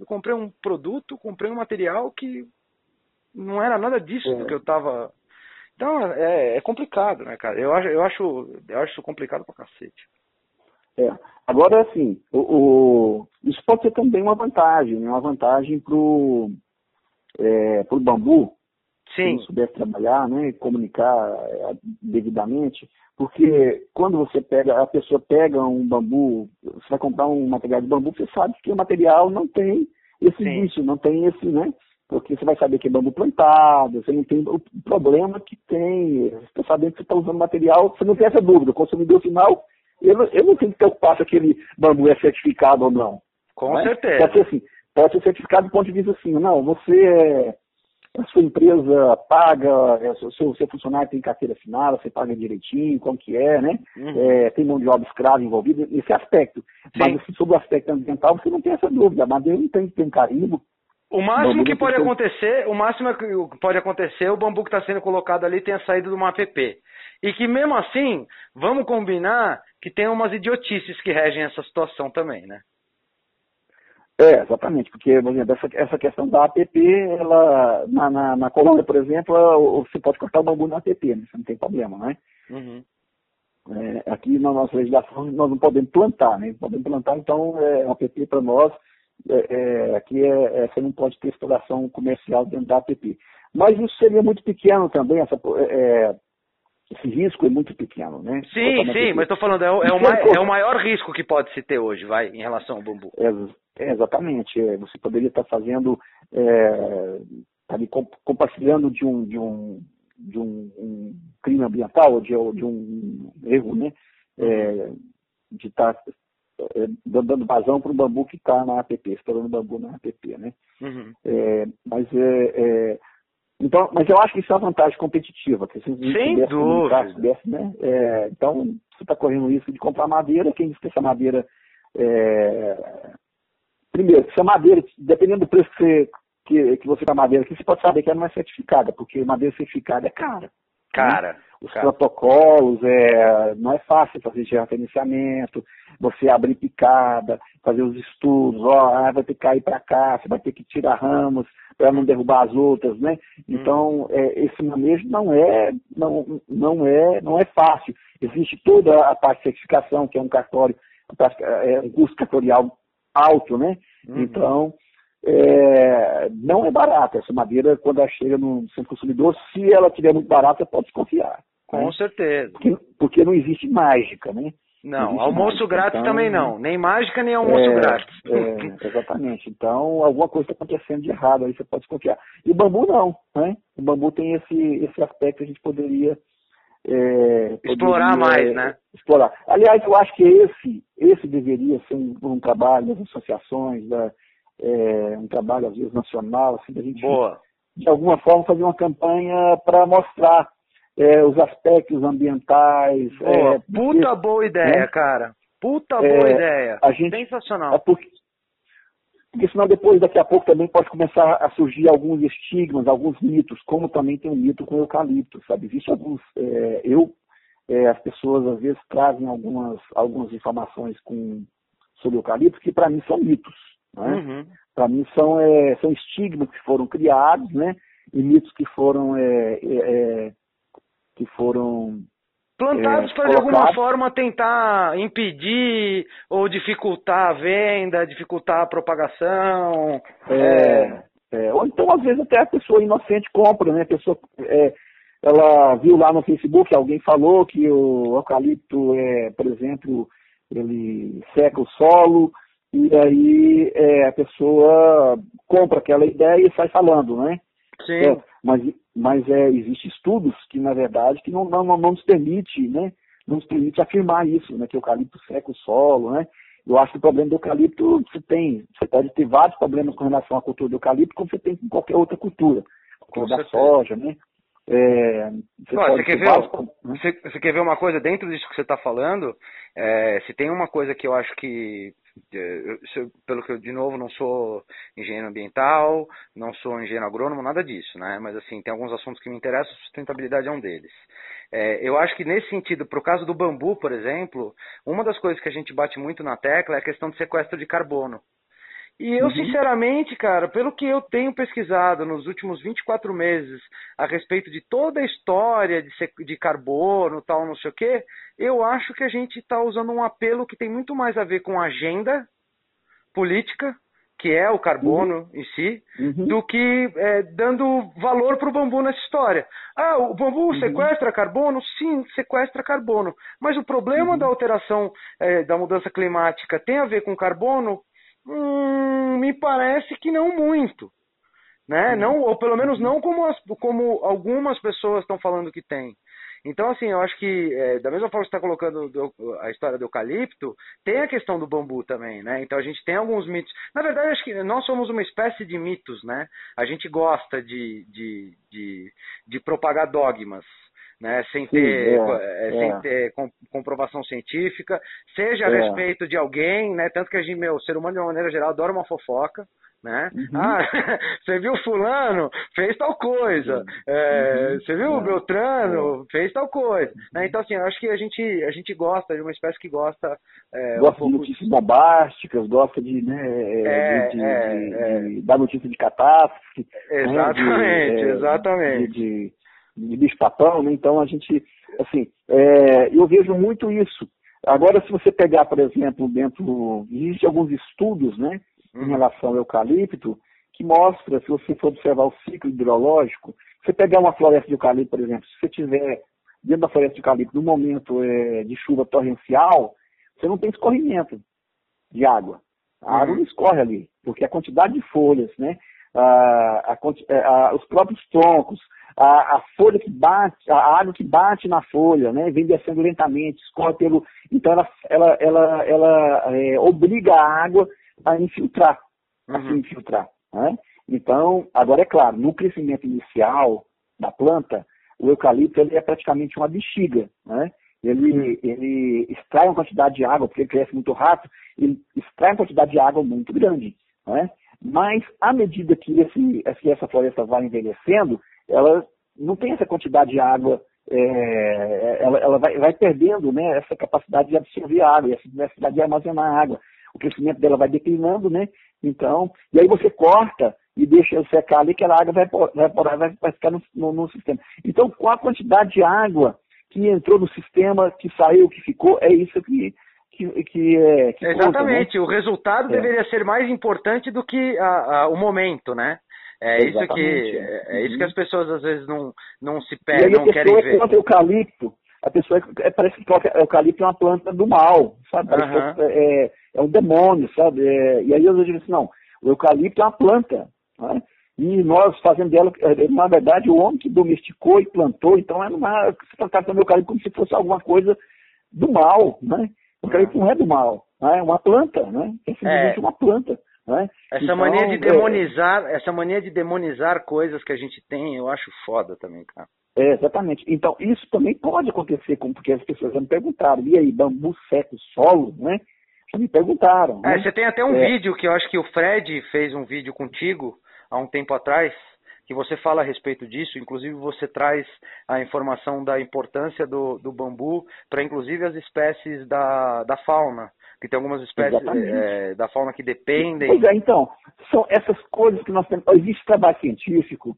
eu comprei um produto, comprei um material que não era nada disso é. do que eu estava. Então é, é, complicado, né, cara? Eu acho, eu acho, eu acho complicado pra cacete. É. Agora, assim, o, o, isso pode ser também uma vantagem, né? uma vantagem pro, é, pro bambu, Sim. se souber trabalhar, né, comunicar é, devidamente, porque quando você pega, a pessoa pega um bambu, você vai comprar um material de bambu, você sabe que o material não tem esse vício, não tem esse, né? Porque você vai saber que é bambu plantado, você não tem o problema que tem, você está sabendo que você está usando material, você não tem essa dúvida. O consumidor final, eu, eu não tenho que preocupar se aquele bambu é certificado ou não. Com né? certeza. Pode ser assim, pode ser certificado do ponto de vista assim, não, você é a sua empresa paga, é, o seu, seu funcionário tem carteira assinada, você paga direitinho, como que é, né? Uhum. É, tem mão de obra escrava envolvida, esse aspecto. Sim. Mas assim, sobre o aspecto ambiental, você não tem essa dúvida. A madeira não tem que ter um carimbo. O máximo que pode acontecer, o máximo que pode acontecer, o bambu que está sendo colocado ali tenha saído de uma app. E que mesmo assim, vamos combinar que tem umas idiotices que regem essa situação também, né? É, exatamente, porque, por exemplo, essa, essa questão da APP, ela, na, na, na Colômbia, por exemplo, você pode cortar o bambu na APP, né? Você não tem problema, né? Uhum. É, aqui na nossa legislação nós não podemos plantar, né? Podemos plantar, então é, a APP para nós, é, é, aqui é, é, você não pode ter exploração comercial dentro da APP. Mas isso seria muito pequeno também, essa, é, esse risco é muito pequeno, né? Sim, sim, mas estou falando, é o, é, o mais, é o maior risco que pode se ter hoje, vai, em relação ao bambu. É, é, exatamente. É, você poderia estar fazendo, é, tá compartilhando de um, de um, de um, um crime ambiental, de, de um erro, né? É, de estar tá, é, dando vazão para o bambu que está na APP, estourando bambu na APP, né? Uhum. É, mas é, então, mas eu acho que isso é uma vantagem competitiva. Que se Sem dúvida. Né? É, então, você está correndo o risco de comprar madeira, quem diz que essa madeira. É... Primeiro, se a madeira, dependendo do preço que você, que, que você tá madeira aqui, você pode saber que ela não é certificada, porque madeira certificada é cara. Cara. Né? Os cara. protocolos, é, não é fácil fazer gerenciamento, você abrir picada, fazer os estudos, ó, ah, vai ter que cair para cá, você vai ter que tirar ramos para não derrubar as outras, né? Hum. Então, é, esse manejo não é, não, não, é, não é fácil. Existe toda a parte de certificação, que é um cartório, é um custo cartorial alto, né? Uhum. Então, é, não é barata. Essa madeira, quando ela chega no centro consumidor, se ela tiver muito barata, pode desconfiar. Com né? certeza. Porque, porque, não existe mágica, né? Não, não almoço mágica, grátis então, também não. Nem mágica, nem almoço é, grátis. É, exatamente. Então, alguma coisa está acontecendo de errado, aí você pode desconfiar. E o bambu não, né? O bambu tem esse, esse aspecto que a gente poderia... É, explorar mais, né? Explorar. Aliás, eu acho que esse, esse deveria ser um, um trabalho das associações, da, é, um trabalho, às vezes, nacional, assim, da gente, Boa. de alguma forma, fazer uma campanha para mostrar é, os aspectos ambientais. Boa. É, Puta porque, boa ideia, né? cara. Puta É, boa ideia. a gente- Sensacional. É porque, porque senão depois, daqui a pouco, também pode começar a surgir alguns estigmas, alguns mitos, como também tem um mito com o eucalipto, sabe? Existem alguns, é, eu, as pessoas às vezes trazem algumas, algumas informações com, sobre o eucalipto que para mim são mitos, né? Uhum. Para mim são, é, são estigmas que foram criados, né? E mitos que foram, é, é, é, que foram Plantados É, para de alguma forma tentar impedir ou dificultar a venda, dificultar a propagação. É, ou então, às vezes, até a pessoa inocente compra, né? A pessoa, ela viu lá no Facebook, alguém falou que o eucalipto, é, por exemplo, ele seca o solo, e aí é, a pessoa compra aquela ideia e sai falando, né? Sim. É, mas mas é, existem estudos que, na verdade, que não, não, não nos permite, né? Não nos permite afirmar isso, né? Que o eucalipto seca o solo, né? Eu acho que o problema do eucalipto, você tem, você pode ter vários problemas com relação à cultura do eucalipto, como você tem com qualquer outra cultura. Com da certeza. soja, né? É, você Olha, você quer ver, vários né? você, você quer ver uma coisa dentro disso que você está falando? É, se tem uma coisa que eu acho que, pelo que eu, de novo, não sou engenheiro ambiental, não sou engenheiro agrônomo, nada disso, né? Mas assim, tem alguns assuntos que me interessam, sustentabilidade é um deles. É, eu acho que nesse sentido, para o caso do bambu, por exemplo, uma das coisas que a gente bate muito na tecla é a questão de sequestro de carbono. E eu, Uhum. sinceramente, cara, pelo que eu tenho pesquisado nos últimos 24 meses a respeito de toda a história de, de carbono, tal, não sei o quê, eu acho que a gente está usando um apelo que tem muito mais a ver com agenda política, que é o carbono em si, Uhum. do que é, dando valor para o bambu nessa história. Ah, o bambu Uhum. sequestra carbono? Sim, sequestra carbono. Mas o problema Uhum. da alteração é, da mudança climática tem a ver com carbono? Hum, me parece que não muito. Né? Não, ou pelo menos não como, as- como algumas pessoas estão falando que tem. Então, assim, eu acho que, é, da mesma forma que você está colocando do- a história do eucalipto, tem a questão do bambu também, né? Então, a gente tem alguns mitos. Na verdade, acho que nós somos uma espécie de mitos, né? A gente gosta de, de, de, de propagar dogmas, né? Sem Sim, ter, é, é, é. sem ter com- comprovação científica, seja a É. respeito de alguém, né? Tanto que a gente, meu, o ser humano, de uma maneira geral, adora uma fofoca, né? Uhum. Ah, você viu fulano, fez tal coisa. É, Uhum. Você viu o É. Beltrano, fez tal coisa. Né? Então, assim, eu acho que a gente, a gente gosta de uma espécie que gosta é, um gosta de notícias bombásticas, gosta de, né, É, de, de- é, de- é. dar notícia de catástrofe. né, Exatamente, de, é, exatamente. De, bicho-papão, né? Então a gente, assim, é, eu vejo muito isso. Agora, se você pegar, por exemplo, dentro, existem alguns estudos, né, em Uhum. relação ao eucalipto, que mostra, se você for observar o ciclo hidrológico, você pegar uma floresta de eucalipto, por exemplo, se você tiver dentro da floresta de eucalipto no momento é, de chuva torrencial, você não tem escorrimento de água. A água Uhum. não escorre ali, porque a quantidade de folhas, né, a, é, a- os próprios troncos, a, a folha que bate, a água que bate na folha, né, vem descendo lentamente, escorre pelo. Então ela, ela, ela, ela é, obriga a água a infiltrar, a se Uhum. infiltrar. Né? Então, agora é claro, no crescimento inicial da planta, o eucalipto ele é praticamente uma bexiga, né? Ele, ele extrai uma quantidade de água, porque ele cresce muito rápido, ele extrai uma quantidade de água muito grande, né? Mas, à medida que, esse, que essa floresta vai envelhecendo, ela não tem essa quantidade de água, é, ela, ela vai, vai perdendo né, essa capacidade de absorver água, essa capacidade de armazenar água. O crescimento dela vai declinando, né? Então, e aí você corta e deixa secar ali, que a água vai, vai, vai, vai ficar no, no, no sistema. Então, com a quantidade de água que entrou no sistema, que saiu, que ficou, é isso que, que, que, é, que Exatamente, conta, né? o resultado É. deveria ser mais importante do que a- a- o momento, né? É isso que é, é. é isso que as pessoas às vezes não, não se E pegam, aí não a querem pessoa ver. contra eucalipto, a pessoa é, é- parece que coloca eucalipto é uma planta do mal, sabe? Que é, é, é um demônio, sabe? É, e aí eu digo assim, não, o eucalipto é uma planta, né? E nós fazendo dela, é, na verdade, o homem que domesticou e plantou, então é uma, você está tratando o eucalipto como se fosse alguma coisa do mal, né? O eucalipto não é do mal, né? é uma planta, né? É simplesmente É. uma planta. Né? Essa então, mania de é, demonizar, é... essa mania de demonizar coisas que a gente tem, eu acho foda também, cara. É, exatamente. Então, isso também pode acontecer, com, porque as pessoas já me perguntaram, e aí, bambu seco solo, né? Já me perguntaram. É, né? você tem até um é... vídeo que eu acho que o Fred fez um vídeo contigo há um tempo atrás, que você fala a respeito disso, inclusive você traz a informação da importância do, do bambu para inclusive as espécies da, da fauna, que tem algumas espécies é, da fauna que dependem. Pois é, então, são essas coisas que nós temos. Existe trabalho científico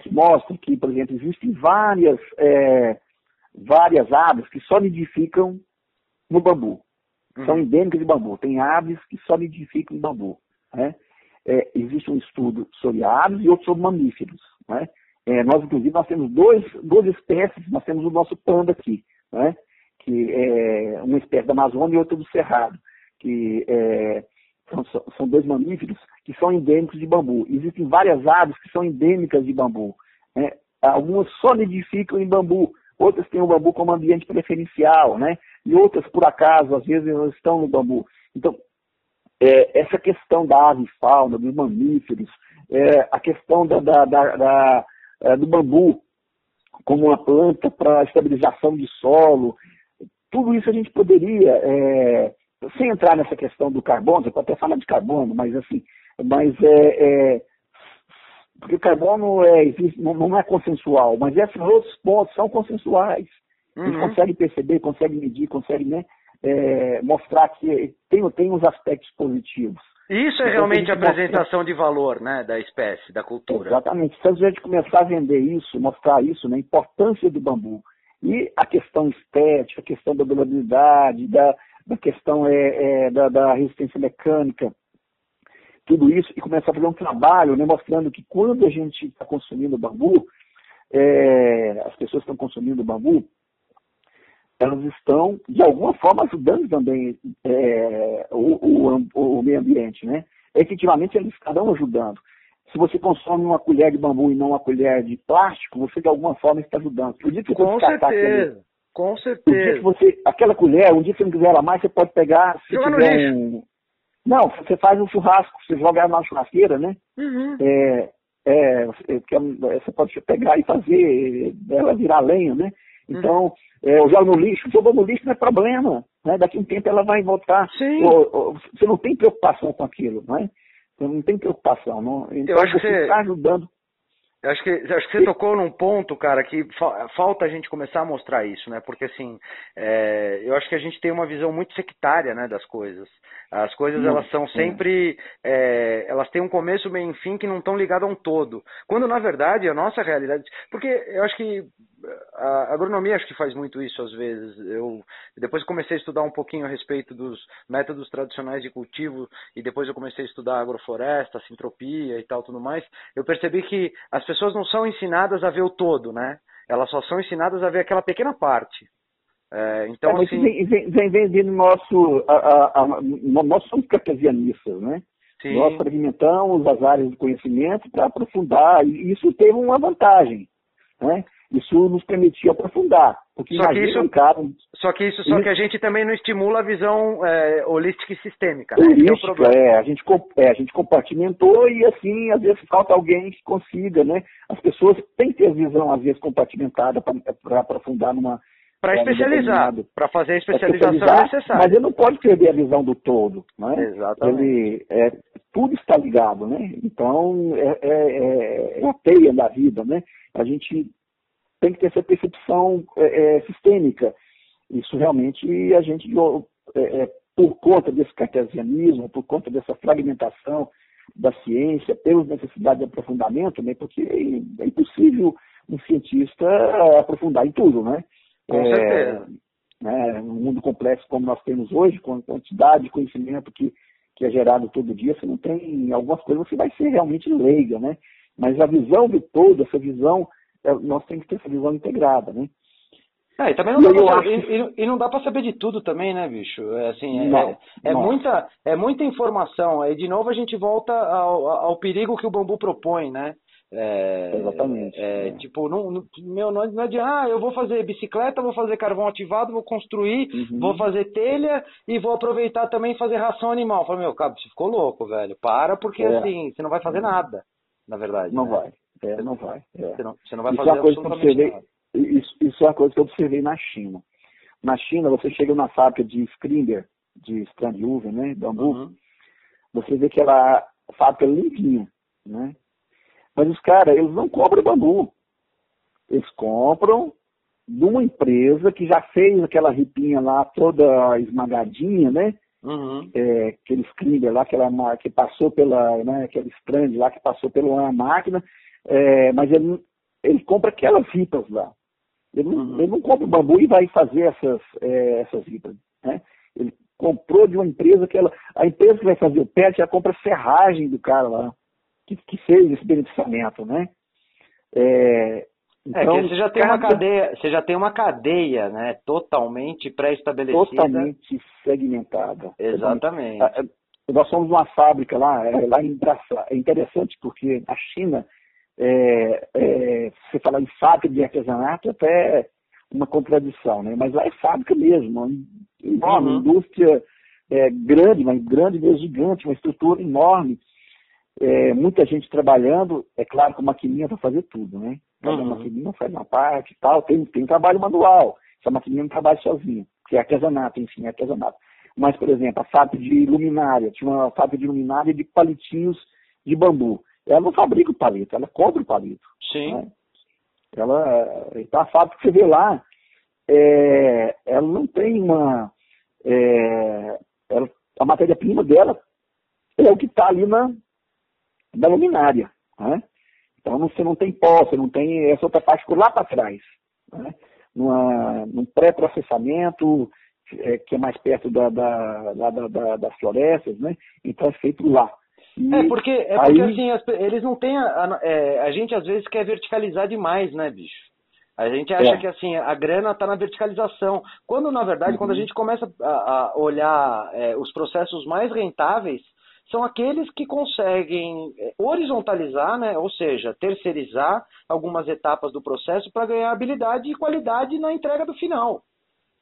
que mostra que, por exemplo, existem várias, é, várias aves que só nidificam no bambu. Uhum. São endêmicas de bambu. Tem aves que só nidificam no bambu. Né? É, existe um estudo sobre aves e outro sobre mamíferos. Né? É, nós, inclusive, nós temos dois, duas espécies, nós temos o nosso panda aqui, né? que é uma espécie da Amazônia e outra do Cerrado, que é, são, são, dois mamíferos que são endêmicos de bambu. Existem várias aves que são endêmicas de bambu. Né? Algumas só nidificam em bambu, outras têm o bambu como ambiente preferencial, né? e outras, por acaso, às vezes, não estão no bambu. Então, é, essa questão da ave fauna, dos mamíferos, é, a questão da, da, da, é, do bambu como uma planta para estabilização de solo, tudo isso a gente poderia, é, sem entrar nessa questão do carbono, você pode até falar de carbono, mas assim, mas é, é porque o carbono é, existe, não, é consensual, mas esses outros pontos são consensuais. A gente uhum. consegue perceber, consegue medir, consegue né, é, mostrar que tem, tem os aspectos positivos. Isso é então, realmente a apresentação mostrar... de valor né, da espécie, da cultura. Exatamente. Se a gente começar a vender isso, mostrar isso, né, a importância do bambu, e a questão estética, a questão da durabilidade, da, da questão é, é, da, da, resistência mecânica, tudo isso, e começar a fazer um trabalho né, mostrando que quando a gente está consumindo bambu, é, as pessoas estão consumindo bambu, elas estão, de alguma forma, ajudando também é, o, o, o, meio ambiente. Né? Efetivamente, eles estarão ajudando se você consome uma colher de bambu e não uma colher de plástico, você de alguma forma está ajudando. O dia que com certeza, aquele, com certeza. O dia que você, aquela colher, um dia que você não quiser ela mais, você pode pegar. Se Joga tiver um, não, você faz um churrasco, você joga ela na churrasqueira, né? Uhum. É, é, você pode pegar e fazer ela virar lenha, né? Uhum. Então, é, joga no lixo, jogou no lixo não é problema. Né? Daqui a um tempo ela vai voltar. Ou, ou, você não tem preocupação com aquilo, não é? Você não tem preocupação. Não? Então, eu acho você está ajudando. Acho que, acho que você tocou num ponto, cara, que fa falta a gente começar a mostrar isso, né? Porque, assim, é, eu acho que a gente tem uma visão muito sectária, né, das coisas. As coisas, elas são sempre... É, elas têm um começo, meio e fim que não estão ligadas a um todo. Quando, na verdade, a nossa realidade... Porque eu acho que a agronomia acho que faz muito isso às vezes. Eu depois comecei a estudar um pouquinho a respeito dos métodos tradicionais de cultivo e depois eu comecei a estudar agrofloresta, sintropia e tal tudo mais. Eu percebi que as pessoas não são ensinadas a ver o todo, né? Elas só são ensinadas a ver aquela pequena parte. É, então, é, assim... vem, vem, vem, vem de nosso, a, a, a, nós somos cartesianistas, né? Sim. Nós fragmentamos as áreas de conhecimento para aprofundar, e isso teve uma vantagem, né? Isso nos permitia aprofundar. Porque só que isso, cara, só que isso, só que a gente também não estimula a visão é, holística e sistêmica. Né? Holística, é, é, a gente, é, a gente compartimentou e assim, às vezes falta alguém que consiga, né? As pessoas têm que ter a visão, às vezes, compartimentada para aprofundar numa. Para é, especializar, para fazer a especialização necessária. Mas ele não pode perder a visão do todo, né? Exatamente. Ele, é, tudo está ligado, né? Então, é, é, é a teia da vida, né? A gente tem que ter essa percepção é, é, sistêmica. Isso realmente a gente, é, é, por conta desse cartesianismo, por conta dessa fragmentação da ciência, pelas necessidades de aprofundamento, né, porque é impossível um cientista aprofundar em tudo, né? Com é, certeza. Né, num mundo complexo como nós temos hoje, com a quantidade de conhecimento que, que é gerado todo dia, você não tem, algumas coisas você vai ser realmente leiga, né? Mas a visão do todo, essa visão é, nós temos que ter essa visão integrada, né? É, e também não dá pra e, e, não dá para saber de tudo também, né, bicho? É, assim, é, não, é, muita, é muita informação. Aí, de novo, a gente volta ao, ao perigo que o bambu propõe, né? É, Exatamente. É, é. Tipo, não, não, meu, não, não adianta, ah, eu vou fazer bicicleta, vou fazer carvão ativado, vou construir, uhum. vou fazer telha e vou aproveitar também fazer ração animal. Falei, meu, cara, você ficou louco, velho. Para, porque é. assim, você não vai fazer nada, na verdade. Não né? vai. É, não vai. É. Você, não, você não vai isso fazer é absolutamente nada. Isso, isso é uma coisa que eu observei na China. Na China, você chega numa fábrica de Springer, de Strandjuven, né, bambu, uhum. você vê que ela, a fábrica é limpinha, né? Mas os caras, eles não compram bambu. Eles compram de uma empresa que já fez aquela ripinha lá toda esmagadinha, né? Uhum. É, aquele screener lá, aquela que passou pela, né, aquele strand lá que passou pela máquina, é, mas ele, ele compra aquelas ripas lá. Ele, uhum. ele não compra o bambu e vai fazer essas, é, essas ripas. Né? Ele comprou de uma empresa que ela. A empresa que vai fazer o pet já compra ferragem do cara lá que, que fez esse beneficiamento, né? É, então, é você já tem cada... uma cadeia, você já tem uma cadeia, né, totalmente pré-estabelecida. Totalmente segmentada. Exatamente. É, nós somos uma fábrica lá, é, lá em É interessante porque a China, é, é, você fala em fábrica de artesanato, até uma contradição, né? Mas lá é fábrica mesmo, uma enorme uhum. indústria é, grande, mas grande mesmo, gigante, uma estrutura enorme é, muita gente trabalhando, é claro que a maquininha vai fazer tudo, né? Cada uhum. maquininha faz uma parte e tal, tem, tem trabalho manual, essa maquininha não trabalha sozinha, que é artesanato, enfim, é artesanato. Mas, por exemplo, a fábrica de luminária, tinha uma fábrica de luminária de palitinhos de bambu. Ela não fabrica o palito, ela compra o palito. Sim. Né? Ela, então a fábrica que você vê lá, é, ela não tem uma. É, ela, a matéria-prima dela é o que está ali na, da luminária. Né? Então você não tem pó, você não tem essa outra parte lá para trás. Né? Numa, num pré-processamento, é, que é mais perto da, da, da, da, das florestas, né? então é feito lá. E é porque, é porque aí... assim, as, eles não têm. A, a, é, a, gente às vezes quer verticalizar demais, né, bicho? A gente acha é. que assim, a grana está na verticalização. Quando, na verdade, uhum. quando a uhum. gente começa a, a olhar é, os processos mais rentáveis, são aqueles que conseguem eh, horizontalizar, né, ou seja, terceirizar algumas etapas do processo para ganhar habilidade e qualidade na entrega do final.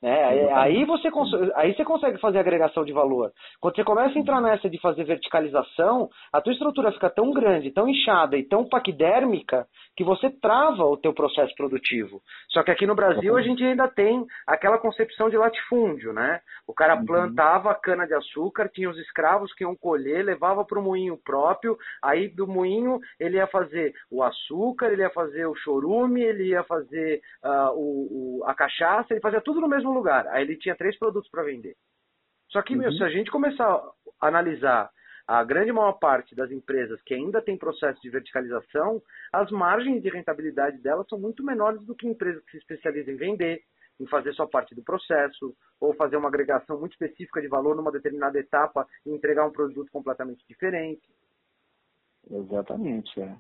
Né? Aí, você aí você consegue fazer agregação de valor. Quando você começa a entrar nessa de fazer verticalização, a tua estrutura fica tão grande, tão inchada e tão paquidérmica que você trava o teu processo produtivo. Só que aqui no Brasil a gente ainda tem aquela concepção de latifúndio, né? O cara uhum. plantava cana de açúcar, tinha os escravos que iam colher, levava para o moinho próprio, aí do moinho ele ia fazer o açúcar, ele ia fazer o chorume, ele ia fazer uh, o, o, a cachaça, ele fazia tudo no mesmo mesmo lugar. Aí ele tinha três produtos para vender. Só que, uhum. meu, se a gente começar a analisar a grande maior parte das empresas que ainda tem processo de verticalização, as margens de rentabilidade delas são muito menores do que empresas que se especializam em vender, em fazer só parte do processo, ou fazer uma agregação muito específica de valor numa determinada etapa e entregar um produto completamente diferente. Exatamente, é.